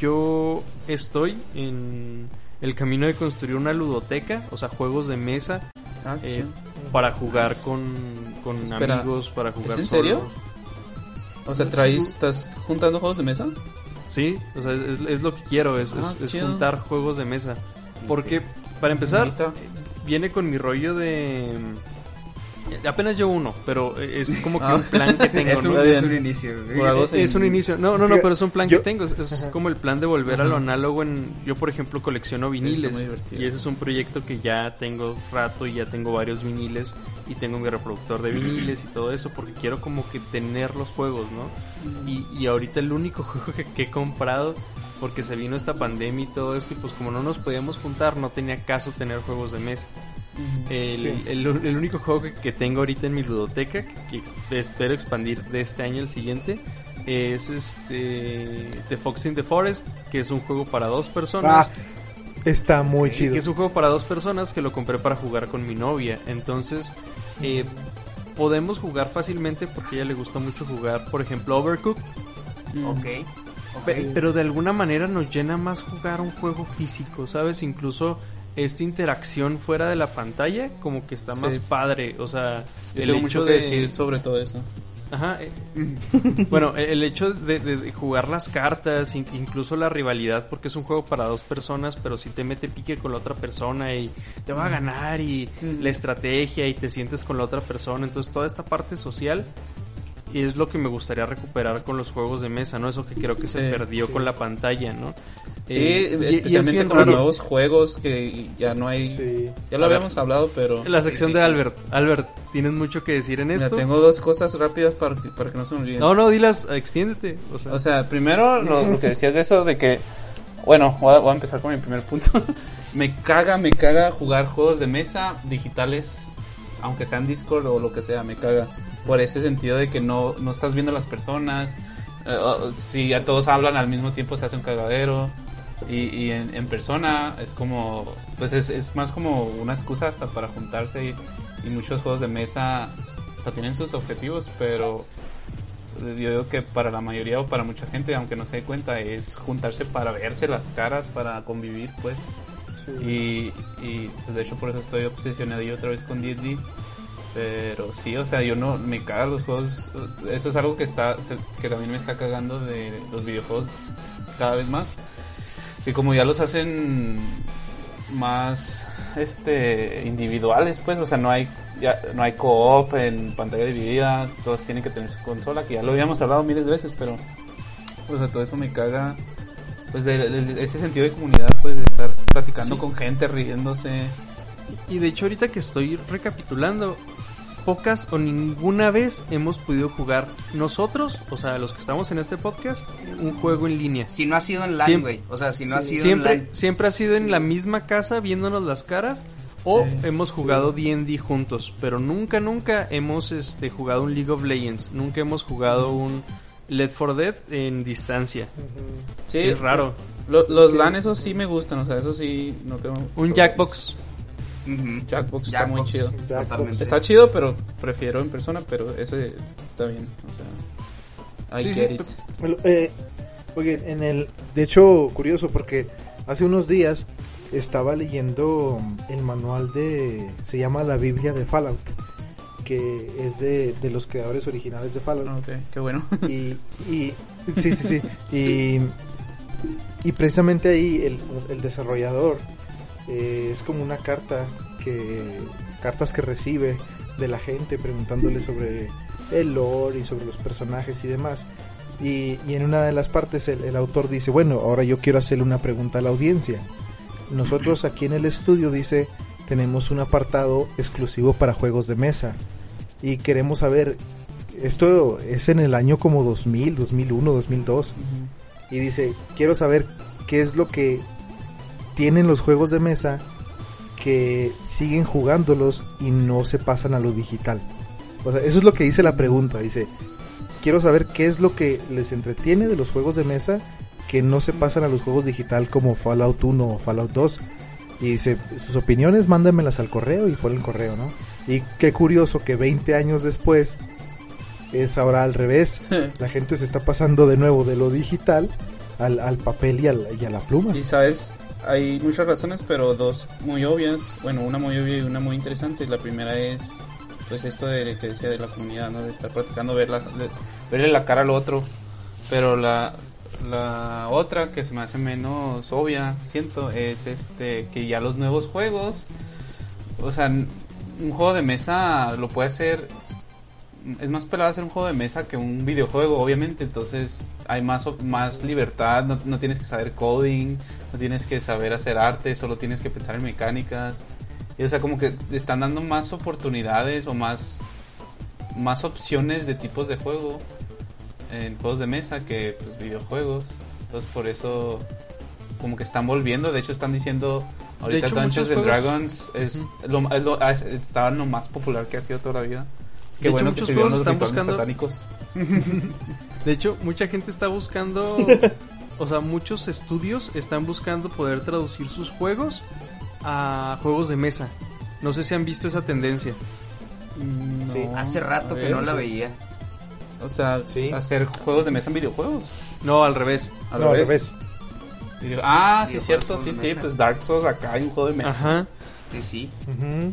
yo estoy en el camino de construir una ludoteca, o sea, juegos de mesa Ah, eh, para jugar con, con Espera, amigos, para jugar en solo. serio? O sea, traes, ¿estás juntando juegos de mesa? Sí, o sea, es, es lo que quiero, es, Ah, es- es juntar juegos de mesa. Porque, para empezar, viene con mi rollo de... Apenas yo uno, pero es como que Ah. un plan que tengo, Es un, es inicio. Es, es un inicio. No, no, no, pero es un plan yo- que tengo. Es, como el plan de volver a lo análogo en... Yo, por ejemplo, colecciono viniles. y ese es un proyecto que ya tengo rato y ya tengo varios viniles. Y tengo mi reproductor de viniles y todo eso. Porque quiero como que tener los juegos, ¿no? Y, y ahorita el único juego que, que he comprado... Porque se vino esta pandemia y todo esto. Y pues como no nos podíamos juntar, no tenía caso tener juegos de mesa. El, Sí. el- el único juego que, que tengo ahorita en mi ludoteca, que, espero expandir de este año al siguiente, es este The Fox in the Forest, que es un juego para dos Ah, personas. está muy eh, chido. Que es un juego para dos personas que lo compré para jugar con mi novia. Entonces, eh, podemos jugar fácilmente porque a ella le gusta mucho jugar, por ejemplo, Overcooked. Ok. Pe- Pero de alguna manera nos llena más jugar un juego físico, ¿sabes? Incluso esta interacción fuera de la pantalla como que está más Sí. padre, o sea, Yo el tengo hecho mucho de que decir sobre todo eso. Ajá, eh, bueno, el el hecho de, de- jugar las cartas, in- incluso la rivalidad, porque es un juego para dos personas, pero si te mete pique con la otra persona y te va a ganar y la estrategia y te sientes con la otra persona, entonces toda esta parte social es lo que me gustaría recuperar con los juegos de mesa, ¿no? Eso que creo que se Sí, perdió sí. con la pantalla, ¿no? Sí, Eh, y- y es especialmente con los nuevos juegos que ya no hay. Sí. Ya lo A ver. habíamos hablado, pero. La sección Sí, de sí. Albert. Albert, ¿tienes mucho que decir en Mira, esto? tengo dos cosas rápidas para que, para que no se me olviden. No, no, dilas, extiéndete. O sea, O sea, primero lo, lo que decías de eso de que, bueno, voy a, voy a empezar con mi primer punto. me caga, me caga jugar juegos de mesa digitales, aunque sean Discord o lo que sea, me caga. Por ese sentido de que no, no estás viendo a las personas, o- si a todos hablan al mismo tiempo se hace un cagadero. Y, y en, en persona es como, pues es, es más como una excusa hasta para juntarse y, y muchos juegos de mesa, tienen sus objetivos, pero yo digo que para la mayoría o para mucha gente, aunque no se dé cuenta, es juntarse para verse las caras, para convivir, pues. Y, y pues, de hecho por eso estoy obsesionado yo otra vez con D&D. Pero sí, o sea, yo no me caga los juegos. Eso es algo que está que también me está cagando de los videojuegos cada vez más. Que como ya los hacen más este individuales, pues, o sea, no hay ya no hay co-op en pantalla dividida, todos tienen que tener su consola, que ya lo habíamos hablado miles de veces, pero o sea, todo eso me caga pues de, de- de ese sentido de comunidad, pues de estar platicando Sí. con gente, riéndose. Y de hecho ahorita que estoy recapitulando, pocas o ninguna vez hemos podido jugar nosotros, o sea, los que estamos en este podcast, un juego en línea. Si no ha sido en LAN, Siempre- güey. O sea, si no ha sí, sido en Siempre, LAN. siempre ha sido en la misma casa viéndonos las caras o Sí. hemos jugado D&D juntos, pero nunca, nunca hemos este, jugado un League of Legends, nunca hemos jugado un Left 4 Dead en distancia. Sí, es raro. Lo- los que- LAN esos sí me gustan, o sea, eso sí no tengo Un Jackbox. Ujú. Jackbox está muy chido. Está chido, pero prefiero en persona, pero eso está bien, o sea, I Sí, get sí, it. Eh, oye, en el, de hecho, curioso porque hace unos días estaba leyendo el manual de, se llama la Biblia de Fallout, que es de, de los creadores originales de Fallout. Ok, qué bueno. Y, y sí, sí, sí. Y, y precisamente ahí el, el desarrollador eh, es como una carta que cartas que recibe de la gente preguntándole sobre el lore y sobre los personajes y demás. Y, y en una de las partes el, el autor dice, bueno, ahora yo quiero hacerle una pregunta a la audiencia. Nosotros aquí en el estudio dice, tenemos un apartado exclusivo para juegos de mesa. Y queremos saber, esto es en el año como 2000, 2001, 2002. Y dice, quiero saber qué es lo que tienen los juegos de mesa que siguen jugándolos y no se pasan a lo digital. O sea, eso es lo que dice la pregunta. Dice, quiero saber qué es lo que les entretiene de los juegos de mesa que no se pasan a los juegos digital como Fallout 1 o Fallout 2. Y dice, sus opiniones mándamelas al correo y por el correo, ¿no? Y qué curioso que 20 años después es ahora al revés. La gente se está pasando de nuevo de lo digital al, al papel y, al, y a la pluma. Y sabes, hay muchas razones, pero dos muy obvias. Bueno, una muy obvia y una muy interesante. La primera es, pues, esto de que decía de la comunidad, ¿no? De estar practicando, ver la, verle la cara al otro. Pero la, la otra que se me hace menos obvia, siento, es este que ya los nuevos juegos, o sea, un juego de mesa lo puede hacer es más pelado hacer un juego de mesa que un videojuego, obviamente. Entonces hay más, más libertad, no, no tienes que saber coding, no tienes que saber hacer arte, solo tienes que pensar en mecánicas. Y, o sea, como que te están dando más oportunidades o más, más opciones de tipos de juego en juegos de mesa que pues, videojuegos. Entonces por eso como que están volviendo. De hecho están diciendo ahorita hecho, Dungeons muchos and juegos- Dragons es lo, es lo- es- está lo más popular que ha sido toda la vida. Es De hecho, bueno que muchos juegos los están buscando- satánicos. De hecho, mucha gente está buscando, o sea, muchos estudios están buscando poder traducir sus juegos a juegos de mesa. No sé si han visto esa tendencia. Sí. No, Hace a rato que no la veía. O sea, Sí. hacer juegos de mesa en videojuegos. No, al revés. Al no, al revés. revés. Video- Ah, sí, es cierto, sí, sí, mesa. pues Dark Souls acá hay un juego de mesa. Ajá. Sí, sí. Ujú.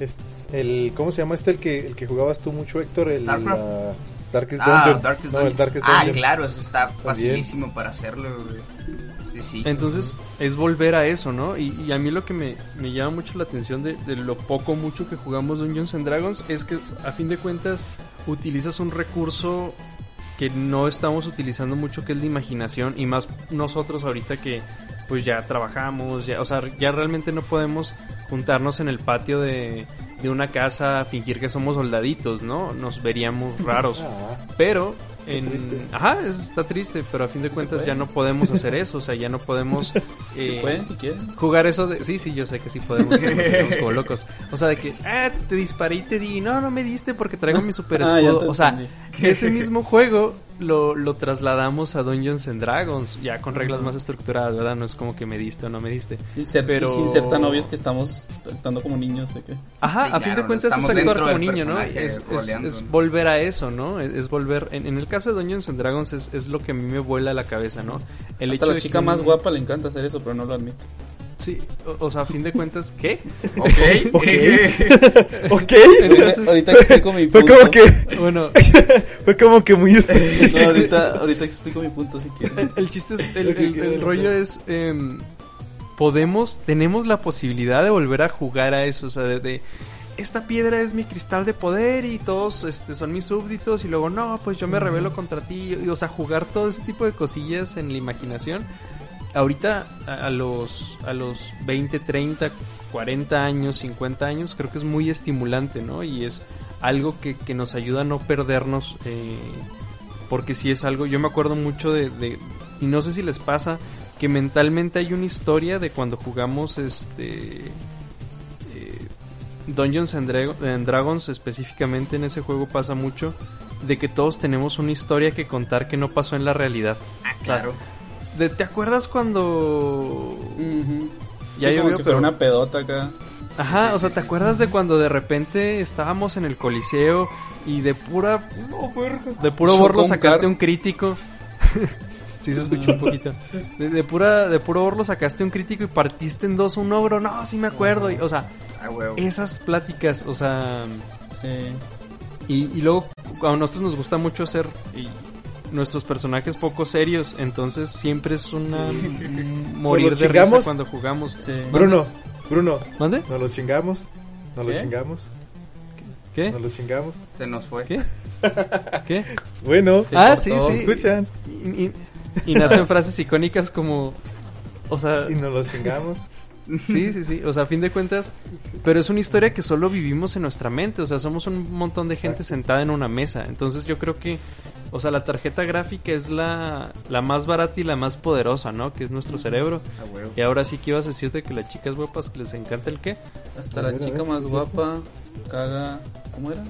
Es- el, ¿Cómo se llama este el que, el que jugabas tú mucho, Héctor? El Starcraft. la Darkest Ah, Dungeon. Darkest No, Dungeon. el Darkest Ah, Dungeon. claro, eso está facilísimo para hacerlo. Sí, sí. Entonces es volver a eso, ¿no? Y, y a mí lo que me, me llama mucho la atención de, de lo poco mucho que jugamos Dungeons and Dragons es que a fin de cuentas utilizas un recurso que no estamos utilizando mucho que es la imaginación y más nosotros ahorita que pues ya trabajamos, ya, o sea, ya realmente no podemos juntarnos en el patio de, de una casa a fingir que somos soldaditos, ¿no? Nos veríamos raros. Ah, Pero en... Ajá, es- está triste, pero a fin de cuentas ya no podemos hacer eso, o sea, ya no podemos eh, Pueden si quieren. jugar eso de... Sí, sí, yo sé que sí podemos, ponemos como locos. O sea, de que, ah, te disparé y te di, no, no me diste porque traigo mi super Ah, ya escudo. o sea, ese mismo juego lo, lo trasladamos a Dungeons and Dragons, ya con reglas más estructuradas, ¿verdad? No es como que me diste o no me diste. Y ser, Pero- y sin ser tan obvios que estamos actuando como niños. ¿de qué? Ajá, Sí, a fin de cuentas es actuar como niño, ¿no? Es, volver a eso, ¿no? Es, es volver... En, en el caso de Dungeons and Dragons es, es lo que a mí me vuela la cabeza, ¿no? El Hasta hecho la de chica que- más guapa le encanta hacer eso, pero no lo admite. Sí, o, o sea, a fin de cuentas, ¿qué? Ok. Ok. ok. Entonces- ahorita explico mi Fue punto. como que, Bueno, fue como que muy específico. No, ahorita, ahorita explico mi punto si quieren. el, el chiste es, el, rollo es, em, podemos, tenemos la posibilidad de volver a jugar a eso, o sea, de, de, esta piedra es mi cristal de poder y todos este, son mis súbditos y luego, no, pues yo me rebelo contra ti, y, o sea, jugar todo ese tipo de cosillas en la imaginación. Ahorita, a, los, a los 20, 30, 40 años, 50 años, creo que es muy estimulante, ¿no? Y es algo que, que nos ayuda a no perdernos eh, porque si es algo, yo me acuerdo mucho de, de- y no sé si les pasa, que mentalmente hay una historia de cuando jugamos este eh, Dungeons and, Dra- and Dragons, específicamente en ese juego pasa mucho, de que todos tenemos una historia que contar que no pasó en la realidad. Ah, O sea, claro. De- ¿Te acuerdas cuando... Ya Ya yo llovió, si pero- fuera una pedota acá. Ajá, Sí, o sea, sí, ¿te sí. acuerdas de cuando de repente estábamos en el coliseo y de pura... De puro borlo sacaste un crítico? sí se escuchó un poquito. De, de pura, de puro borlo sacaste un crítico y partiste en dos un ogro. No, sí me acuerdo. Y, o sea, Ah, esas pláticas, o sea... Sí. Y, y luego a nosotros nos gusta mucho hacer y nuestros personajes poco serios, entonces siempre es una un morir de risa cuando jugamos. Sí. Bruno, Bruno, ¿Mande? nos los chingamos. Nos los ¿Qué? chingamos. ¿Qué? Nos los chingamos. Se nos fue. ¿Qué? ¿Qué? Bueno, Se Ah, sí, sí. escuchan. Y, y- y nacen frases icónicas como o sea, Y nos los chingamos. sí, sí, sí, o sea, a fin de cuentas, pero es una historia que solo vivimos en nuestra mente, o sea, somos un montón de gente Exacto. sentada en una mesa, entonces yo creo que O sea, la tarjeta gráfica es la, la más barata y la más poderosa, ¿no? Que es nuestro cerebro. Ah. Y ahora sí que ibas a decirte que las chicas guapas que les encanta el qué. Hasta la chica ver, más ¿sí es guapa caga. ¿Cómo era?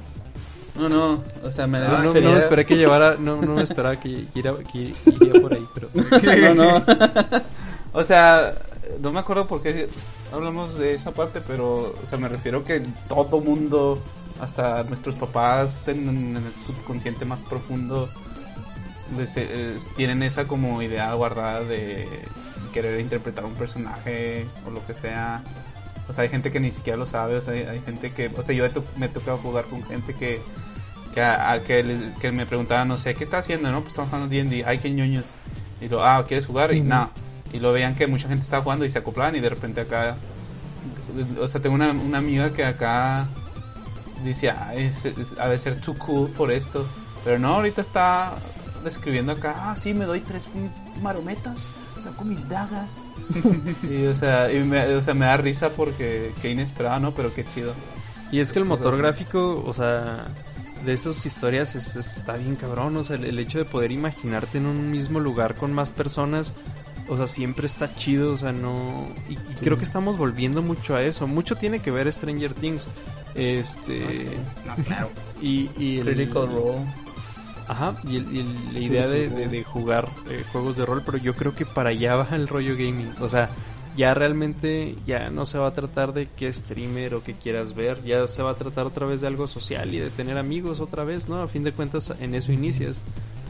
No, no, o sea, me Ah, no, no refería- me esperé que llevara, no, no me esperaba que, que iría- que iría por ahí, pero... no, no. o sea, no me acuerdo por qué hablamos de esa parte, pero o sea, me refiero que todo mundo, hasta nuestros papás en, en el subconsciente más profundo, les- eh, tienen esa como idea guardada de querer interpretar un personaje o lo que sea. O sea, hay gente que ni siquiera lo sabe, o sea, hay, hay gente que, o sea, yo he to- me he tocado jugar con gente que que, a- a- que, les- que me preguntaba, no sé, ¿qué está haciendo? No, pues estamos jugando D&D, ay, qué ñoños. Y lo, ah, ¿quieres jugar? Y Ujú. no. Y lo veían que mucha gente estaba jugando y se acoplaban y de repente acá, o sea, tengo una, una amiga que acá dice, ah, es, de ser too cool por esto. Pero no, ahorita está describiendo acá, ah, sí, me doy tres marometas, saco mis dagas. y, o sea, y me, o sea, me da risa porque qué inesperado, ¿no? Pero qué chido. Y es que el motor gráfico, o sea, de esas historias es- está bien cabrón. O sea, el, el hecho de poder imaginarte en un mismo lugar con más personas, o sea, siempre está chido. O sea, no. Y, y creo que estamos volviendo mucho a eso. Mucho tiene que ver Stranger Things. Este. No, claro. Y, y el. Critical Role. Ajá, y, el- y el- la idea de, de- de jugar eh, juegos de rol, pero yo creo que para allá va el rollo gaming. O sea, ya realmente ya no se va a tratar de qué streamer o qué quieras ver, ya se va a tratar otra vez de algo social y de tener amigos otra vez, ¿no? A fin de cuentas en eso inicias.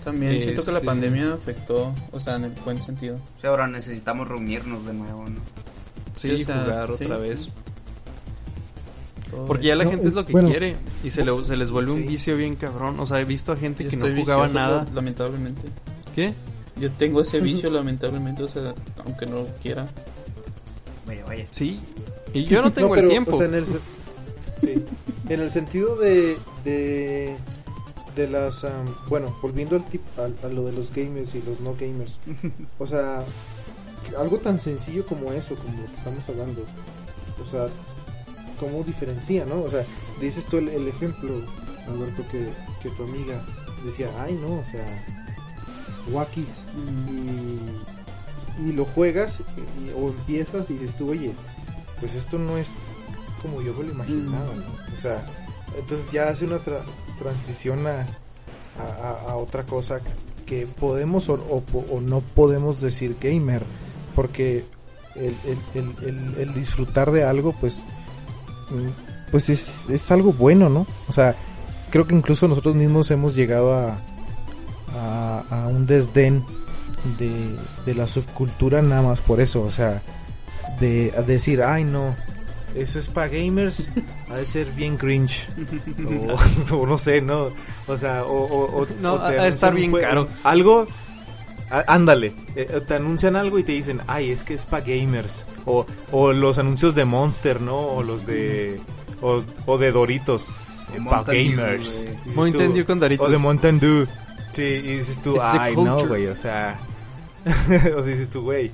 También siento que la pandemia afectó, o sea, en el buen sentido. O sea, ahora necesitamos reunirnos de nuevo, ¿no? Sí, Sí, o sea, jugar sí, otra sí. vez. Todo Porque ya la No, gente es lo que bueno. quiere y se, le- se les vuelve un vicio bien cabrón. O sea, he visto a gente Yo que no jugaba vicioso, nada. Lamentablemente. ¿Qué? Yo tengo ese vicio, lamentablemente, o sea, aunque no quiera. Vaya, vaya. Sí. Y yo no tengo el pero, tiempo. o sea, en, el, se- sí, en el sentido de, de, de las... am, bueno, volviendo al tip, al- a, lo de los gamers y los no gamers. O sea, algo tan sencillo como eso, como lo que estamos hablando. O sea, ¿cómo diferencia, no? O sea, dices tú el, el ejemplo, Alberto, que, que tu amiga decía, ay, no, o sea, Wakis. Y, y lo juegas y- o empiezas y dices tú, oye, pues esto no es como yo me lo imaginaba, ¿no? O sea, entonces ya hace una tra- transición a, a- otra cosa que podemos o, o no podemos decir gamer, porque el, el- el- el- disfrutar de algo, pues, mm, pues es, es algo bueno, ¿no? O sea, creo que incluso nosotros mismos hemos llegado a, a, a un desdén de, de la subcultura nada más por eso, o sea, de decir, ay no, eso es para gamers, ha de ser bien cringe, o, o no sé, no, o sea, o, o- o- No, ha de estar bien caro. Algo, ándale, eh, te anuncian algo y te dicen, ay, es que es para gamers, o, o los anuncios de Monster, ¿no? O los de, o, o de Doritos, para Mountain Dew, gamers. Mountain Dew con Doritos. O de Mountain Dew. Sí, y dices tú, It's ay, no, güey, o sea. o sea, dices tú, güey.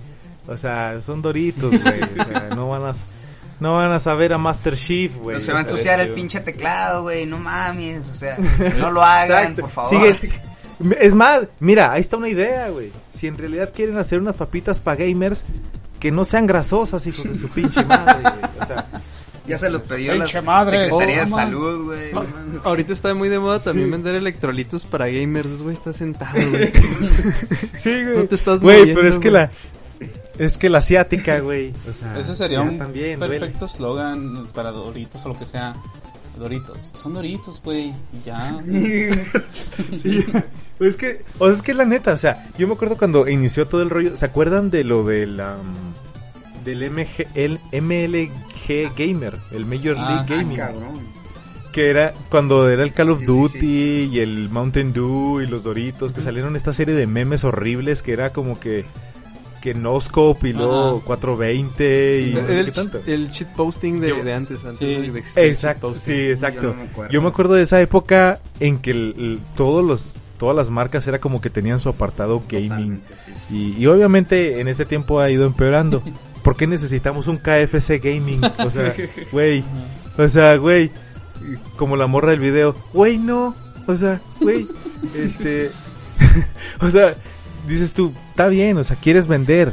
O sea, son Doritos, güey. o sea, no van a. No van a saber a Master Chief, güey. No se va a ensuciar el pinche teclado, güey. No mames, o sea, no lo hagan, Exacto. por favor. Sigue- es más, mira, ahí está una idea, güey. Si en realidad quieren hacer unas papitas para gamers, que no sean grasosas, hijos de su pinche madre, güey. O sea, Ya se lo pidió la Pinche madre, Secretaría de oh, Salud, güey. no mames. Ahorita está muy de moda también vender electrolitos para gamers, güey, está sentado, güey. sí, güey. No te estás Güey, pero es que la. Es que la asiática, güey. O sea, Ese sería un también, perfecto slogan para Doritos o lo que sea. Doritos. Son Doritos, güey. Ya. Sí, pues es que, o sea, es que la neta, o sea, yo me acuerdo cuando inició todo el rollo, ¿se acuerdan de lo del am, del MG, el MLG Gamer, el Major Ah, League Gaming, Cabrón. que era cuando era el Call of Sí, sí, Duty sí. y el Mountain Dew y los Doritos, que salieron esta serie de memes horribles que era como que que no scope y luego Ajá. 420 y no sé el, el cheat posting de, Yo- de antes, antes Sí. de- existir Exacto, sí, exacto. Yo no me acuerdo. Yo me acuerdo de esa época en que el- el- todos los todas las marcas era como que tenían su apartado gaming Totalmente, sí, sí. y, y obviamente en este tiempo ha ido empeorando. ¿Por qué necesitamos un KFC gaming? O sea, güey, o sea, güey, como la morra del video, güey, no, O sea, güey, este... o sea, dices tú, está bien, o sea, quieres vender,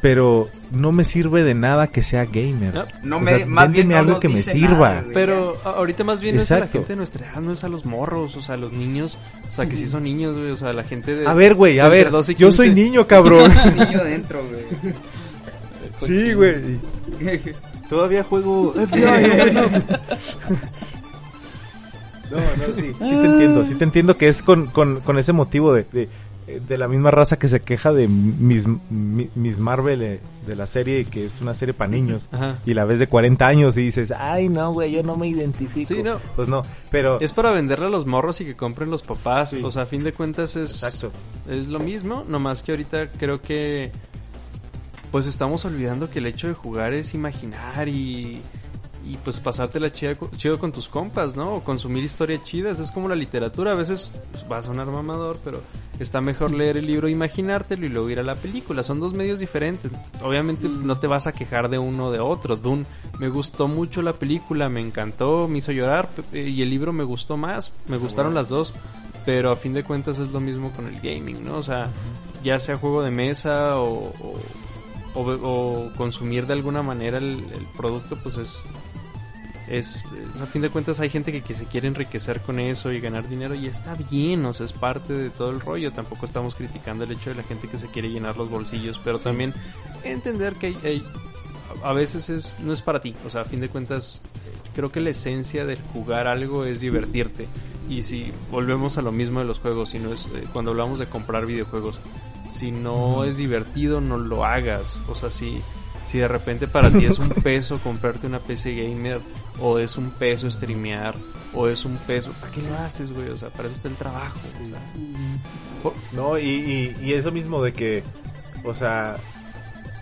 pero no me sirve de nada que sea gamer. No, No O me, más bien no algo que me sirva. nada. Pero ahorita más bien es a la Exacto. gente de nuestra edad, no es a los morros, o sea, a los niños, o sea, que sí son niños, güey, o sea, la gente de... A ver, güey, a ver, 12 y yo soy 15. niño, cabrón. niño dentro, güey. sí, güey. Todavía juego FBI. No, no, sí, sí te entiendo, sí te entiendo que es con, con, con ese motivo de, de, de la misma raza que se queja de Miss, Mi- Miss Marvel eh, de la serie, que es una serie para niños, Ajá. y la ves de 40 años y dices, ay, no, güey, yo no me identifico. Sí, no. Pues no, pero... Es para venderle a los morros y que compren los papás, Sí. o sea, a fin de cuentas es... Exacto. Es lo mismo, nomás que ahorita creo que... Pues estamos olvidando que el hecho de jugar es imaginar y... Y pues pasártela chida chido con tus compas, ¿no? O consumir historias chidas. Es como la literatura. A veces pues, va a sonar mamador, pero está mejor leer el libro e imaginártelo y luego ir a la película. Son dos medios diferentes. Obviamente no te vas a quejar de uno o de otro. Dune, me gustó mucho la película, me encantó, me hizo llorar. Y el libro me gustó más. Me gustaron las dos. Pero a fin de cuentas es lo mismo con el gaming, ¿no? O sea, ya sea juego de mesa o, o, o ve- o consumir de alguna manera el, el producto, pues es, es, es- a fin de cuentas hay gente que, que se quiere enriquecer con eso y ganar dinero y está bien, o sea, es parte de todo el rollo. Tampoco estamos criticando el hecho de la gente que se quiere llenar los bolsillos, pero también entender que hay, hay- a veces es no es para ti, o sea, a fin de cuentas creo que la esencia del jugar algo es divertirte. Y si volvemos a lo mismo de los juegos, si no es eh, cuando hablamos de comprar videojuegos, si no es divertido, no lo hagas. O sea, si, si de repente para ti es un peso comprarte una PC gamer, o es un peso streamear, o es un peso, ¿para qué lo haces, güey? O sea, para eso está el trabajo. o sea. Por- No, y, y, y eso mismo de que, o sea,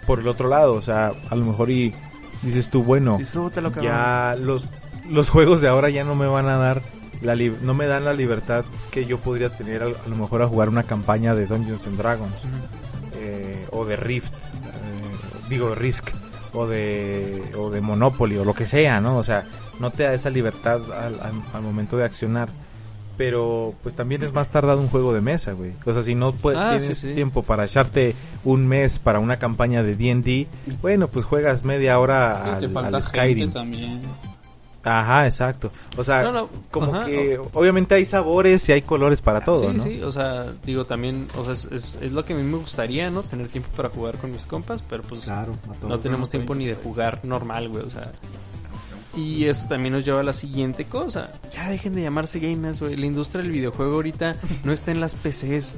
por el otro lado, o sea, a lo mejor y dices tú, bueno, disfrútalo, ya los, los juegos de ahora ya no me van a dar la no me dan la libertad que yo podría tener a, a lo mejor a jugar una campaña de Dungeons and Dragons eh, o de Rift eh, digo Risk o de o de Monopoly o lo que sea no o sea no te da esa libertad al, al- al momento de accionar pero pues también es más tardado un juego de mesa güey o sea si no pue- Ah, tienes sí, sí. tiempo para echarte un mes para una campaña de D&D bueno pues juegas media hora Sí, te al, falta al gente Skyrim también. Ajá, exacto. O sea, No, no, como ajá, que obviamente hay sabores y hay colores para todo, sí, ¿no? sí, o sea, digo también, o sea, es, es, es lo que a mí me gustaría, ¿no? Tener tiempo para jugar con mis compas, pero pues Claro, no tenemos tiempo ni de jugar normal, güey, o sea. Y eso también nos lleva a la siguiente cosa. Ya dejen de llamarse gamers, güey. La industria del videojuego ahorita no está en las PCs.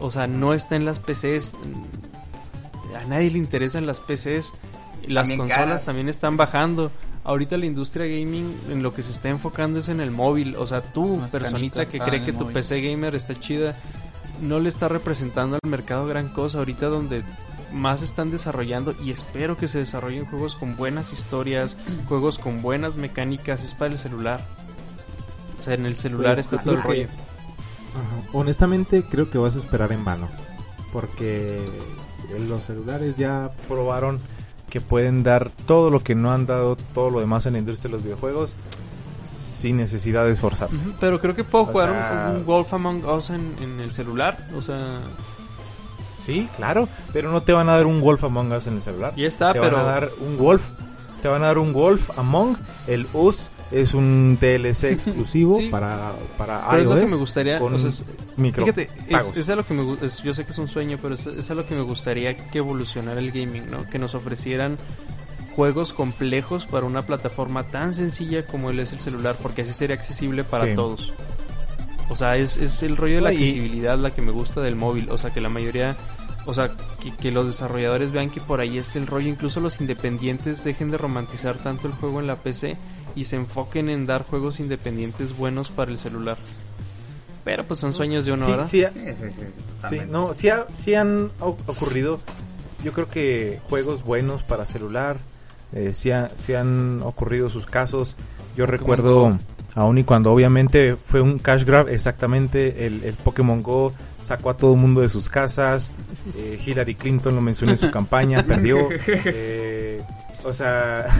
O sea, no está en las PCs. A nadie le interesan las PCs. Las También consolas caras. también están bajando. Ahorita la industria gaming en lo que se está enfocando es en el móvil. O sea, tú, Más personita que ah, cree que tu móvil. PC gamer está chida, no le está representando al mercado gran cosa. Ahorita donde más están desarrollando y espero que se desarrollen juegos con buenas historias, juegos con buenas mecánicas, es para el celular. O sea, en el celular Pues, está todo el rollo. Ajá. Honestamente, creo que vas a esperar en vano. Porque los celulares ya Probaron que pueden dar todo lo que no han dado todo lo demás en la industria de los videojuegos sin necesidad de esforzarse. Pero creo que puedo O jugar un- sea- un, Wolf Among Us en, en el celular. O sea, Sí, claro, pero no te van a dar un Wolf Among Us en el celular. ya está, te pero... van a dar un Wolf, te van a dar un Wolf Among, el Us es un DLC exclusivo Sí. para para pero es lo que me gustaría... con o sea, es- micro Fíjate, es, es a lo que me es- yo sé que es un sueño, pero es, es a lo que me gustaría que evolucionara el gaming, ¿no? Que nos ofrecieran juegos complejos para una plataforma tan sencilla como él es el celular, porque así sería accesible para Sí. todos. O sea, es, es el rollo de la accesibilidad la que me gusta del móvil. O sea, que la mayoría, o sea, que, que los desarrolladores vean que por ahí esté el rollo. Incluso los independientes dejen de romantizar tanto el juego en la PC y se enfoquen en dar juegos independientes buenos para el celular. Pero pues son sueños de uno, Sí, ¿verdad? sí, Sí, sí, sí, no, sí, ha- sí han o- ocurrido, yo creo que juegos buenos para celular, eh, sí, ha- sí han ocurrido sus casos. Yo recuerdo, aún y cuando obviamente fue un cash grab, exactamente, el, el Pokémon Go sacó a todo el mundo de sus casas, eh, Hillary Clinton lo mencionó en su campaña, perdió, eh, o sea...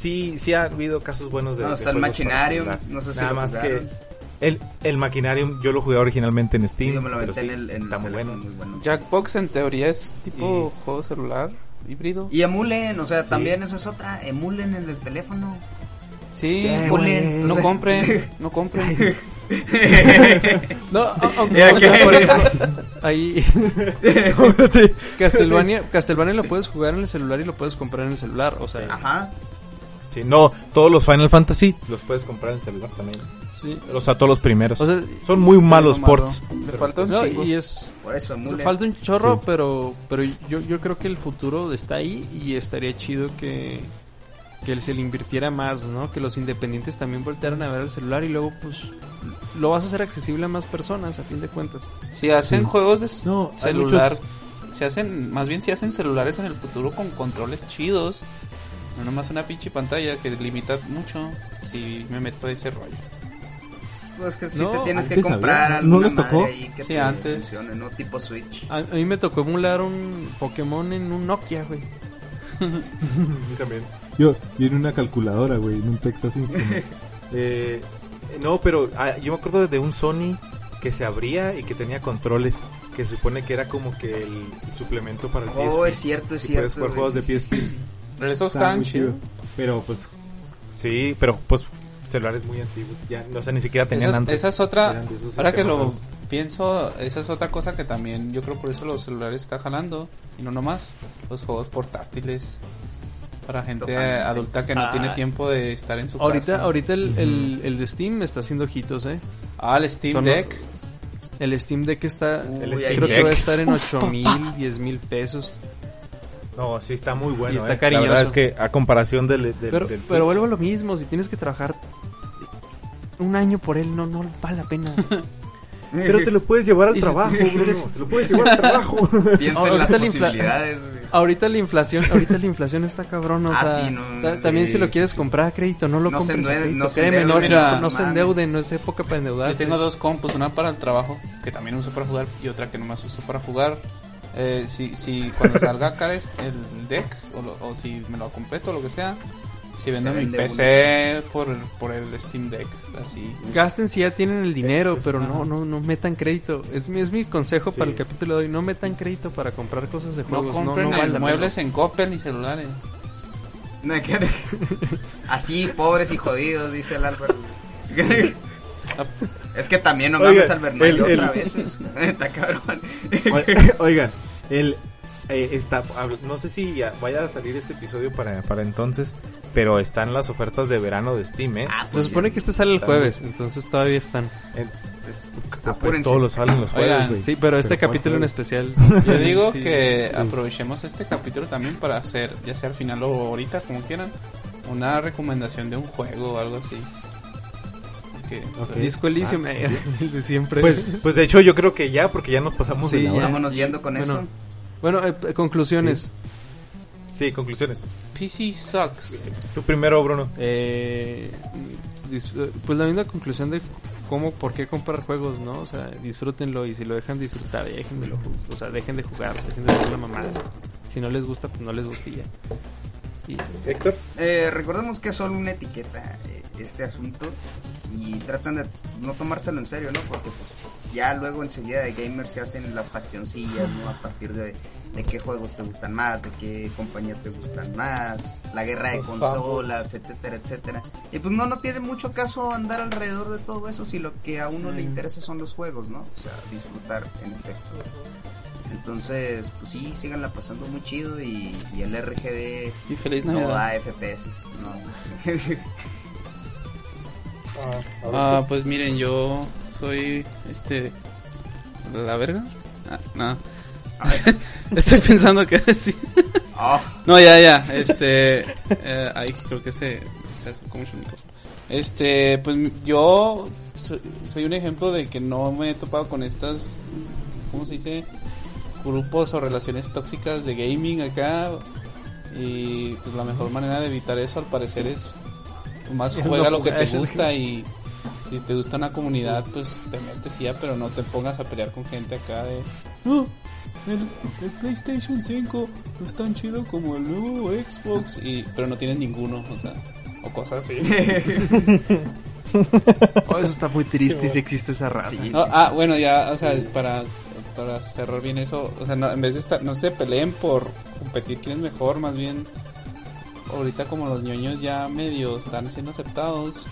Sí, sí ha habido casos buenos de, No, de está el celular. no sé si Nada lo más que. El, el Machinarium yo lo jugué originalmente en Sí, Steam. yo me lo pero aventé sí, en el, en está muy bueno. muy bueno. Jackbox en teoría es tipo juego celular híbrido. Y emulen, o sea, también eso es otra, emulen en el teléfono. Sí, Sí, güey. no compren, no compren. No, aunque por ejemplo, ahí Castlevania, Castlevania lo puedes jugar en el celular y lo puedes comprar en el celular, o sea, Ajá. Sí, no, todos los Final Fantasy los puedes comprar en celular también. sí. O sea, todos los primeros. O sea, Son muy malos Lo malo. ports. Le falta un no, y es Por eso o sea, falta un chorro, Sí. pero pero yo yo creo que el futuro está ahí y estaría chido que que se le invirtiera más, ¿no? Que los independientes también voltearan a ver el celular y luego pues lo vas a hacer accesible a más personas a fin de cuentas. Si hacen Sí. juegos de No, celular, muchos- se hacen, más bien si hacen celulares en el futuro con controles chidos, no nomás una pinche pantalla que limita mucho, si me meto a ese rollo. Pues que si No, te tienes que comprar había, ¿no les tocó? madre ahí que Sí, te antes. funcione, ¿no? Tipo Switch. A, a mí me tocó emular un Pokémon en un Nokia, güey. también. Yo, yo en una calculadora, güey, en un Texas Instruments. Eh, no, pero ah, yo me acuerdo de un Sony que se abría y que tenía controles. Que se supone que era como que el, suplemento para el PSP. Oh, es cierto, es cierto. puedes jugar juegos de sí, sí, PSP. Eso Está está muy chido. Pero pues Sí, pero pues celulares muy antiguos. Ya, o sea, ni siquiera tenían Esa, es- Android. esa es otra, ahora que lo pienso, esa es otra cosa que también, yo creo por eso los celulares están jalando, y no nomás, los juegos portátiles. Para gente Totalmente. adulta que no Ah. tiene tiempo de estar en su Ahorita casa. ahorita el, el, el de Steam está haciendo ojitos, ¿eh? Ah, el Steam Son- Deck. El Steam Deck está Uy, creo Steam que va a estar en 8 mil, 10 mil pesos. No, sí está muy bueno. Y está eh. cariñoso. La verdad es que a comparación del, del, Pero, del pero vuelvo a lo mismo, si tienes que trabajar un año por él, no, no vale la pena. Pero te lo puedes llevar al trabajo, si Bruno. quieres- Te lo puedes llevar al trabajo. Piensa en Ahorita las posibilidades, ahorita la inflación, ahorita la inflación está cabrón, o Ah, sea, sí, no, ta- sí, también si lo quieres sí. comprar a crédito, no lo No se compres a endeude- crédito, no créeme, no, endeuden, no, no no se endeuden, no es época para endeudarse. Yo tengo dos compus, una para el trabajo, que también uso para jugar, y otra que nomás uso para jugar. Eh, si, si cuando salga acá es- el deck, o, lo- o si me lo completo o lo que sea, si vendo mi PC por, por el Steam Deck, así. Gasten si ya tienen el dinero, Es- pero no, no, no metan crédito. Es mi, es mi consejo para el capítulo de hoy. No metan crédito para comprar cosas de juegos. No, compren no, vale muebles en Coppel ni celulares. Así, pobres y jodidos, dice el Álvaro. Es que también no Oigan, mames al Bernal otra vez. Está cabrón. O- Oigan, el eh, está no sé si ya vaya a salir este episodio para, para entonces, pero están las ofertas de verano de Steam, ¿eh? Ah, Se pues supone ya. que este sale el Está jueves, entonces todavía están. Pues, pues, todos los salen los jueves, Oigan. Sí, pero este ¿cuál capítulo en especial. Yo digo Sí, que sí. aprovechemos este capítulo también para hacer, ya sea al final o ahorita, como quieran, una recomendación de un juego o algo así. Que, Ok. Disco Elysium, eh, el de siempre. Pues, pues de hecho yo creo que ya, porque ya nos pasamos Sí, de la hora. Vámonos yendo con Bueno. eso. Bueno, eh, conclusiones. Sí, conclusiones. PC sucks. Tú primero, Bruno. Eh, eh, pues la misma conclusión de cómo, por qué comprar juegos, ¿no? O sea, disfrútenlo y si lo dejan disfrutar, déjenmelo. O sea, dejen de jugar, dejen de hacer una mamada. Si no les gusta, pues no les gusta y ya. Y Héctor. Eh, recordemos que es solo una etiqueta eh, este asunto y tratan de no tomárselo en serio, ¿no? Porque pues, ya luego enseguida de gamers se hacen las faccioncillas, ¿no? A partir de, de qué juegos te gustan más, de qué compañía te gustan más, la guerra de Los consolas, etcétera, etcétera. Y pues no, no tiene mucho caso andar alrededor de todo eso si lo que a uno le interesa son los juegos, ¿no? O sea, disfrutar en efecto. Entonces, pues sí, síganla pasando muy chido y, y el RGB Y feliz no Navidad. da FPS, no. Ah, pues miren, yo soy este la verga. Ah, no. Estoy pensando que decir. Ah, No, ya, ya. Este, eh, ahí creo que se, se acercó mucho. Este, pues yo soy, soy un ejemplo de que no me he topado con estas, ¿cómo se dice? Grupos o relaciones tóxicas de gaming acá. Y pues la mejor manera de evitar eso al parecer es más Es juega lo que te gusta y si te gusta una comunidad pues te metes ya, pero no te pongas a pelear con gente acá de... "No, el, el PlayStation 5 no es tan chido como el nuevo Xbox y pero no tienes ninguno, o sea, o cosas así. Oh, eso está muy triste si existe esa raza. Sí. No, ah, bueno, ya, o sea, para, para cerrar bien eso, o sea, no, en vez de estar, no se peleen por competir quién es mejor, más bien, ahorita como los ñoños ya medio están siendo aceptados,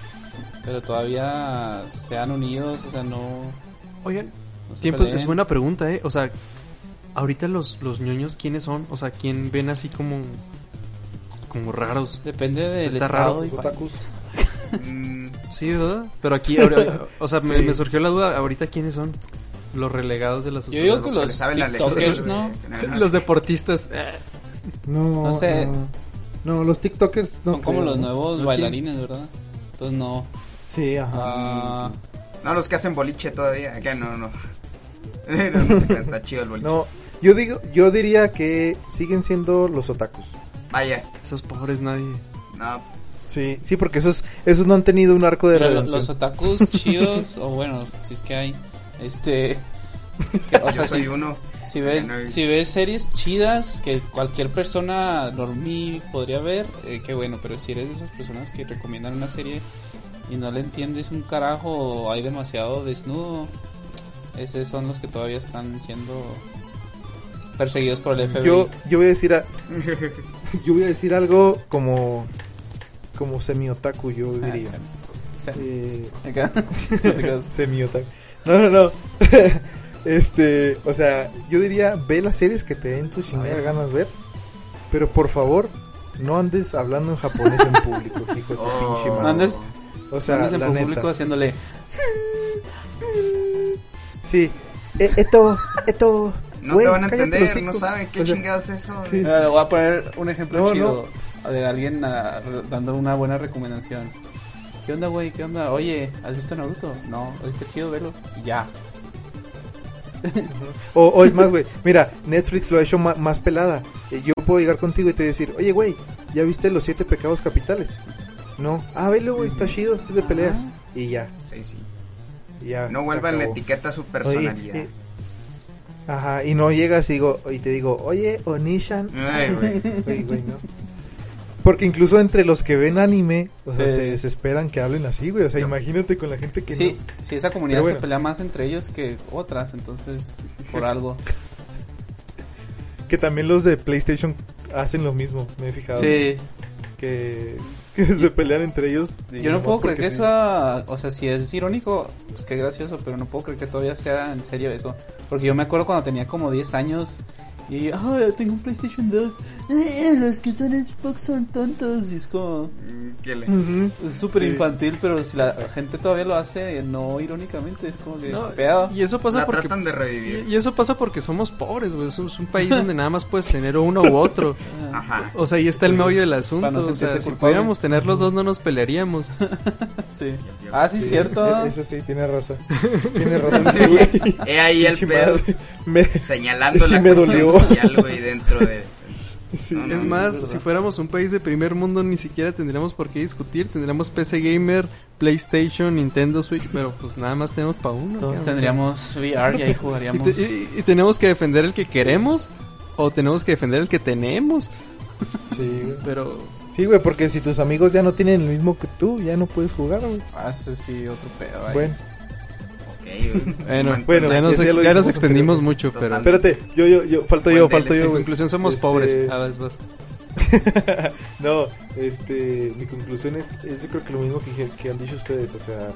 pero todavía se han unidos, o sea, no... Oigan, no se tiempo, peleen. es buena pregunta, ¿eh? O sea, ahorita los, los ñoños, ¿quiénes son? O sea, ¿quién ven así como, como raros? Depende del Está estado raro, y Los país. otakus. Mm, Sí, ¿verdad? Pero aquí, ahora- o sea, me, Sí. me surgió la duda, ahorita ¿quiénes son? Los relegados de la Yo sociedad. digo que los tiktokers, lección, ¿no? Los deportistas. eh, No, No sé. No, No, los TikTokers no Son como creo. los nuevos ¿No? bailarines, ¿verdad? Entonces no. Sí, ajá. Ah, No, los que hacen boliche todavía. Acá no, no. no, no se está chido el boliche. No, yo digo, yo diría que siguen siendo los otakus. Vaya. esos pobres nadie. No, Sí, sí, porque esos, esos no han tenido un arco de pero redención. los otakus chidos, o bueno, si es que hay, este... que- o sea, yo soy si, uno. Si ves, no si ves series chidas que cualquier persona normie podría ver, eh, qué bueno, pero si eres de esas personas que recomiendan una serie y no le entiendes un carajo o hay demasiado desnudo, esos son los que todavía están siendo perseguidos por el FBI. Yo, yo voy a decir, a- yo voy a decir algo como, como semi-otaku, yo Ah, diría. o sea, Eh, acá. No, no, no. Este, o sea, yo diría, ve las series que te den tus chingadas ganas ver, pero por favor, no andes hablando en japonés en público, hijo de tu Oh. pinche madre. No andes- O sea, Andas en la público neta. haciéndole... Sí. Eh, esto, esto. No güey, te van a entender, los no saben qué O sea, chingados es eso. sí. güey. Mira, le voy a poner un ejemplo No, chido de alguien re- dando una buena recomendación. ¿Qué onda, güey? ¿Qué onda? Oye, ¿has visto Naruto? No, está chido verlo. Y Ya. O, o es más, güey, mira, Netflix lo ha hecho más pelada. Eh, Yo puedo llegar contigo y te decir, oye, güey, ¿ya viste los siete pecados capitales? No. Ah, velo, güey, está chido, es de peleas. Y ya, Sí, sí. y ya. No vuelvan la etiqueta a su Oye, personalidad. eh, ajá, y no llegas y, digo, y te digo, oye, Onishan. Ay, güey. Güey, güey, no. Porque incluso entre los que ven anime, o sea, Sí. se desesperan que hablen así, güey. O sea, imagínate con la gente que Sí, no. sí, esa comunidad bueno. se pelea más entre ellos que otras, entonces, por algo. Que también los de PlayStation hacen lo mismo, me he fijado. Sí, Que, que se pelean entre ellos. y yo no puedo creer que sí. eso, o sea, si es irónico, pues qué gracioso, pero no puedo creer que todavía sea en serio eso. Porque yo me acuerdo cuando tenía como 10 años y, ah, tengo un PlayStation 2. Eh, los que son Xbox son tontos. Y es como, Mm, ¿Qué le- Ujú. es súper Sí. infantil, pero si la Exacto. gente todavía lo hace, no irónicamente, es como que, No, pedo. y eso pasa La porque tratan de revivir. y eso pasa porque somos pobres, güey. Es un, país donde nada más puedes tener uno u otro. Ajá. O sea, ahí está el meollo del asunto. No o sea, si pudiéramos tener los dos, no nos pelearíamos. Sí. Ah, sí, Sí, cierto. e- Eso sí, tiene razón. Tiene razón. Sí, este güey. He ahí el pedo. Me- Señalando Sí la me cuestión dolió. Social, güey, dentro de... sí, No, no, Es no, más, si fuéramos un país de primer mundo, ni siquiera tendríamos por qué discutir. Tendríamos PC Gamer, PlayStation, Nintendo Switch, pero pues nada más tenemos para uno. Todos tendríamos VR y ahí Y, jugaríamos. te- y- y tenemos que defender el que queremos o tenemos que defender el que tenemos. Sí, güey. Pero Sí, güey, porque si tus amigos ya no tienen el mismo que tú, ya no puedes jugar, güey. Ah, eso sí, otro pedo. ahí. Bueno. Bueno, Bueno, ya nos, ya nos extendimos mucho, pero espérate, yo, yo, yo, falto yo, falto yo, en conclusión somos Este, pobres. A ver, vas. no, este, mi conclusión es, es yo creo que lo mismo que, que han dicho ustedes, o sea,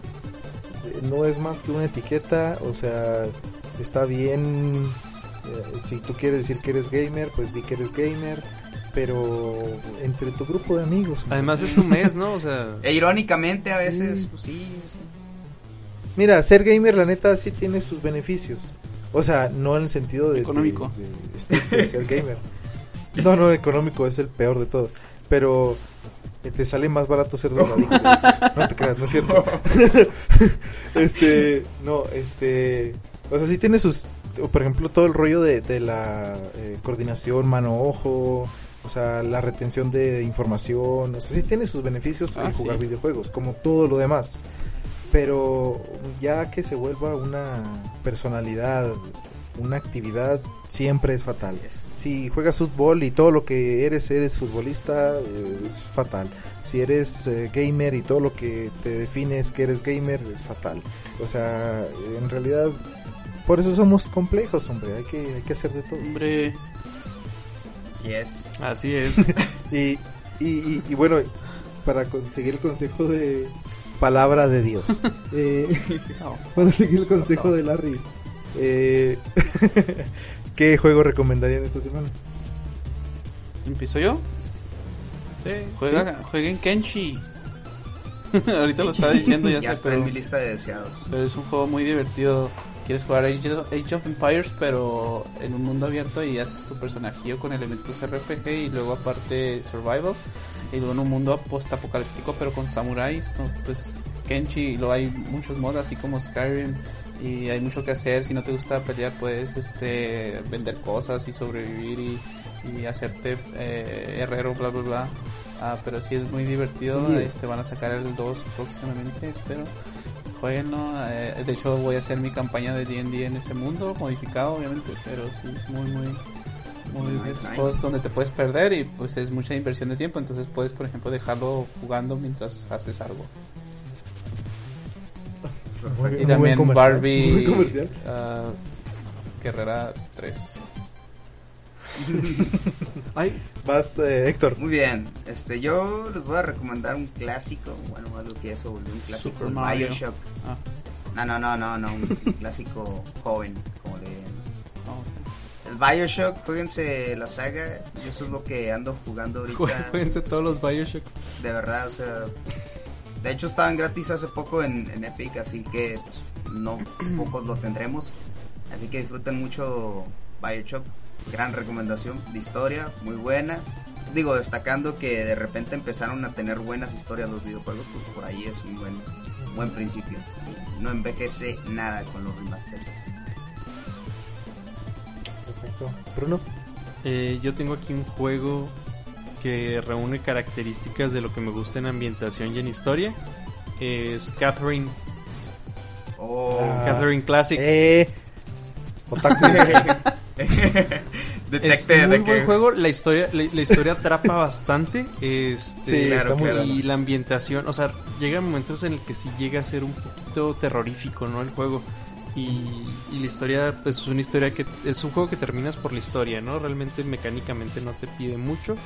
no es más que una etiqueta, o sea, está bien, eh, si tú quieres decir que eres gamer, pues di que eres gamer, pero entre tu grupo de amigos. Además es tu mes, ¿no? O sea, E irónicamente a veces, Sí. pues sí. Mira, ser gamer la neta sí tiene sus beneficios. O sea, no en el sentido de... Económico. de- de estricto de ser gamer. No, no, económico es el peor de todo. Pero eh, te sale más barato ser drogadicto. No te creas, no es cierto. este, no, este... O sea, sí tiene sus... Por ejemplo, todo el rollo de, de la eh, coordinación mano-ojo... O sea, la retención de información, o sea, sí tiene sus beneficios Ah, el jugar sí. videojuegos, como todo lo demás pero ya que se vuelva una personalidad una actividad siempre es fatal. Si juegas fútbol y todo lo que eres, eres futbolista, eh, es fatal. Si eres eh, gamer y todo lo que te defines que eres gamer, es fatal. O sea, en realidad, por eso somos complejos, hombre. Hay que, hay que hacer de todo. Hombre, Así es. así es. Y, y, y, y bueno, para conseguir el consejo de palabra de Dios. eh, para seguir el consejo de Larry. Eh, ¿Qué juego recomendarían esta semana? ¿Empiezo yo? Sí, Juega, Jueguen Kenshi. Ahorita lo estaba diciendo, ya, Ya sé, está pero, en mi lista de deseados. pero es un juego muy divertido. Quieres jugar Age of, Age of Empires, pero en un mundo abierto y haces tu personajillo con elementos RPG y luego aparte Survival. Y luego en un mundo post-apocalíptico, pero con samuráis. ¿no? Pues Kenshi, luego hay muchos mods, así como Skyrim. Y hay mucho que hacer. Si no te gusta pelear, puedes este, vender cosas y sobrevivir y, y hacerte eh, herrero, bla, bla, bla. Ah, pero sí es muy divertido. Sí. Este, van a sacar el 2 próximamente, espero. Jueguenlo. eh, de hecho, voy a hacer mi campaña de D&D en ese mundo, modificado obviamente, pero sí, muy, muy, muy Nice, de esos nice. juegos donde te puedes perder y pues es mucha inversión de tiempo. Entonces puedes, por ejemplo, dejarlo jugando mientras haces algo. Muy- Y también Barbie ah, Guerrera 3. Ay, Vas, eh, Héctor. Muy bien, este, yo les voy a recomendar un clásico, bueno, algo que eso volvió un clásico, Super Mario. Bioshock. Ah, No, no, no, no, no, un clásico joven, como El Bioshock, jueguense la saga, yo eso es lo que ando jugando ahorita, jueguense todos los Bioshocks. de verdad, o sea, de hecho estaban gratis hace poco en, en Epic, así que pues, no pocos lo tendremos, así que disfruten mucho Bioshock, gran recomendación de historia, muy buena, digo, destacando que de repente empezaron a tener buenas historias los videojuegos, pues por ahí es un buen, buen principio, no envejece nada con los remasters. Perfecto. Bruno. Eh, yo tengo aquí un juego que reúne características de lo que me gusta en ambientación y en historia. Es Catherine, Oh, Ah. Catherine Classic. Eh. Es de muy que- buen juego, la historia, la, la historia atrapa bastante. Este, Sí, claro, claro. y la ambientación, o sea, llega momentos en el que sí llega a ser un poquito terrorífico, ¿no? El juego. Y, y la historia, pues es una historia que es un juego que terminas por la historia, ¿no? Realmente mecánicamente no te pide mucho,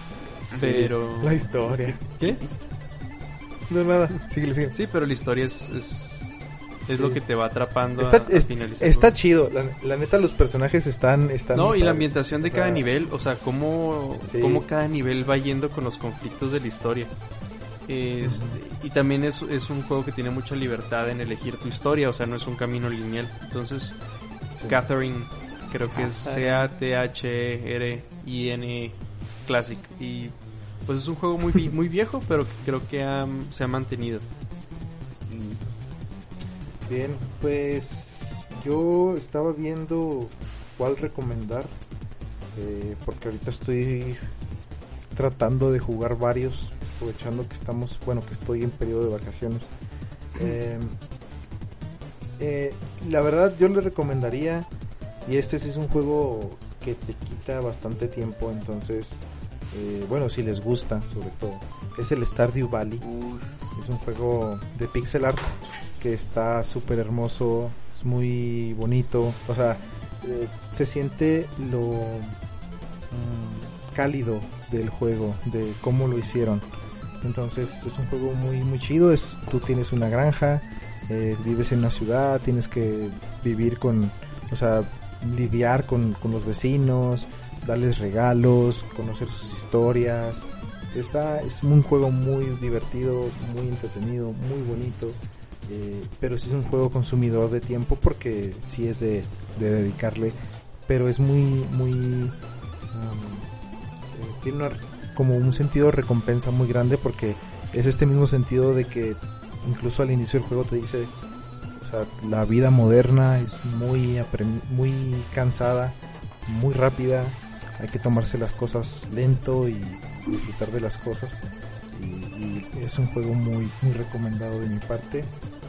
pero La historia. ¿Qué? No, nada. Síguele, sigue. Sí, pero la historia es es, es Sí. lo que te va atrapando Está, a, a es- finalizar. está chido. La, la neta, los personajes están. están No, y la ambientación de O sea, cada nivel, o sea, cómo, Sí. cómo cada nivel va yendo con los conflictos de la historia. Este, Y también es, es un juego que tiene mucha libertad en elegir tu historia, o sea, no es un camino lineal. Entonces, sí. Catherine, creo que es. C-A-T-H-R-I-N Classic. Y pues es un juego muy, muy viejo, pero que creo que ha- se ha mantenido. Bien, pues yo estaba viendo cuál recomendar. eh, porque ahorita estoy tratando de jugar varios. Aprovechando que estamos, bueno, que estoy en periodo de vacaciones. Eh, eh, la verdad, yo le recomendaría. Y este sí es un juego que te quita bastante tiempo. Entonces, eh, bueno, si les gusta, sobre todo. Es el Stardew Valley. Es un juego de pixel art que está súper hermoso, es muy bonito. O sea, eh, se siente lo mm, cálido del juego, de cómo lo hicieron. Entonces es un juego muy muy chido. Es tú tienes una granja, eh, vives en una ciudad, tienes que vivir con, o sea, lidiar con, con los vecinos, darles regalos, conocer sus historias. Está, es un juego muy divertido, muy entretenido, muy bonito. eh, pero sí es un juego consumidor de tiempo porque sí es de, de dedicarle. Pero es muy, muy. um, eh, tiene una- como un sentido de recompensa muy grande porque es este mismo sentido de que incluso al inicio del juego te dice. O sea, la vida moderna es muy, muy cansada, muy rápida. Hay que tomarse las cosas lento y disfrutar de las cosas. Y es un juego muy, muy recomendado de mi parte.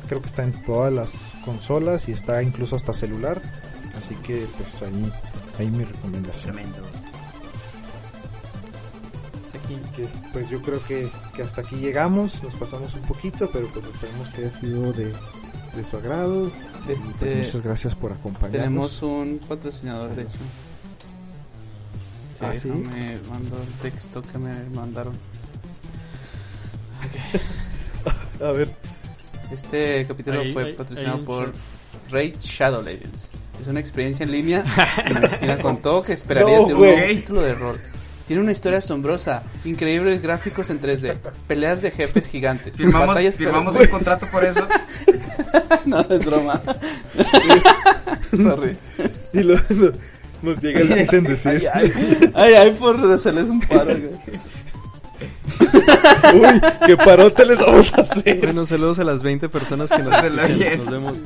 Creo que está en todas las consolas y está incluso hasta celular. Así que pues ahí, ahí mi recomendación. Tremendo. Que, pues yo creo que, que hasta aquí llegamos, nos pasamos un poquito, pero pues esperemos que haya sido de, de su agrado. Y, pues, Este, muchas gracias por acompañarnos. Tenemos un patrocinador, de hecho. Ah, ¿sí? Me mandó el texto que me mandaron. A ver, Este capítulo Ahí- fue ahí- patrocinado ahí por. Raid Shadow Legends. Es una experiencia en línea. mi vecina contó que esperaría No, de un nuevo título de rol. Tiene una historia asombrosa, increíbles gráficos en 3D, peleas de jefes gigantes, Firmamos, batallas firmamos un contrato por eso. no, es broma. Sorry. y lo- nos llega el and desist. Ay, ay, por hacerles un paro. güey. Uy, qué parote les vamos a hacer. Bueno, saludos a las 20 personas que nos escuchan. Nos vemos.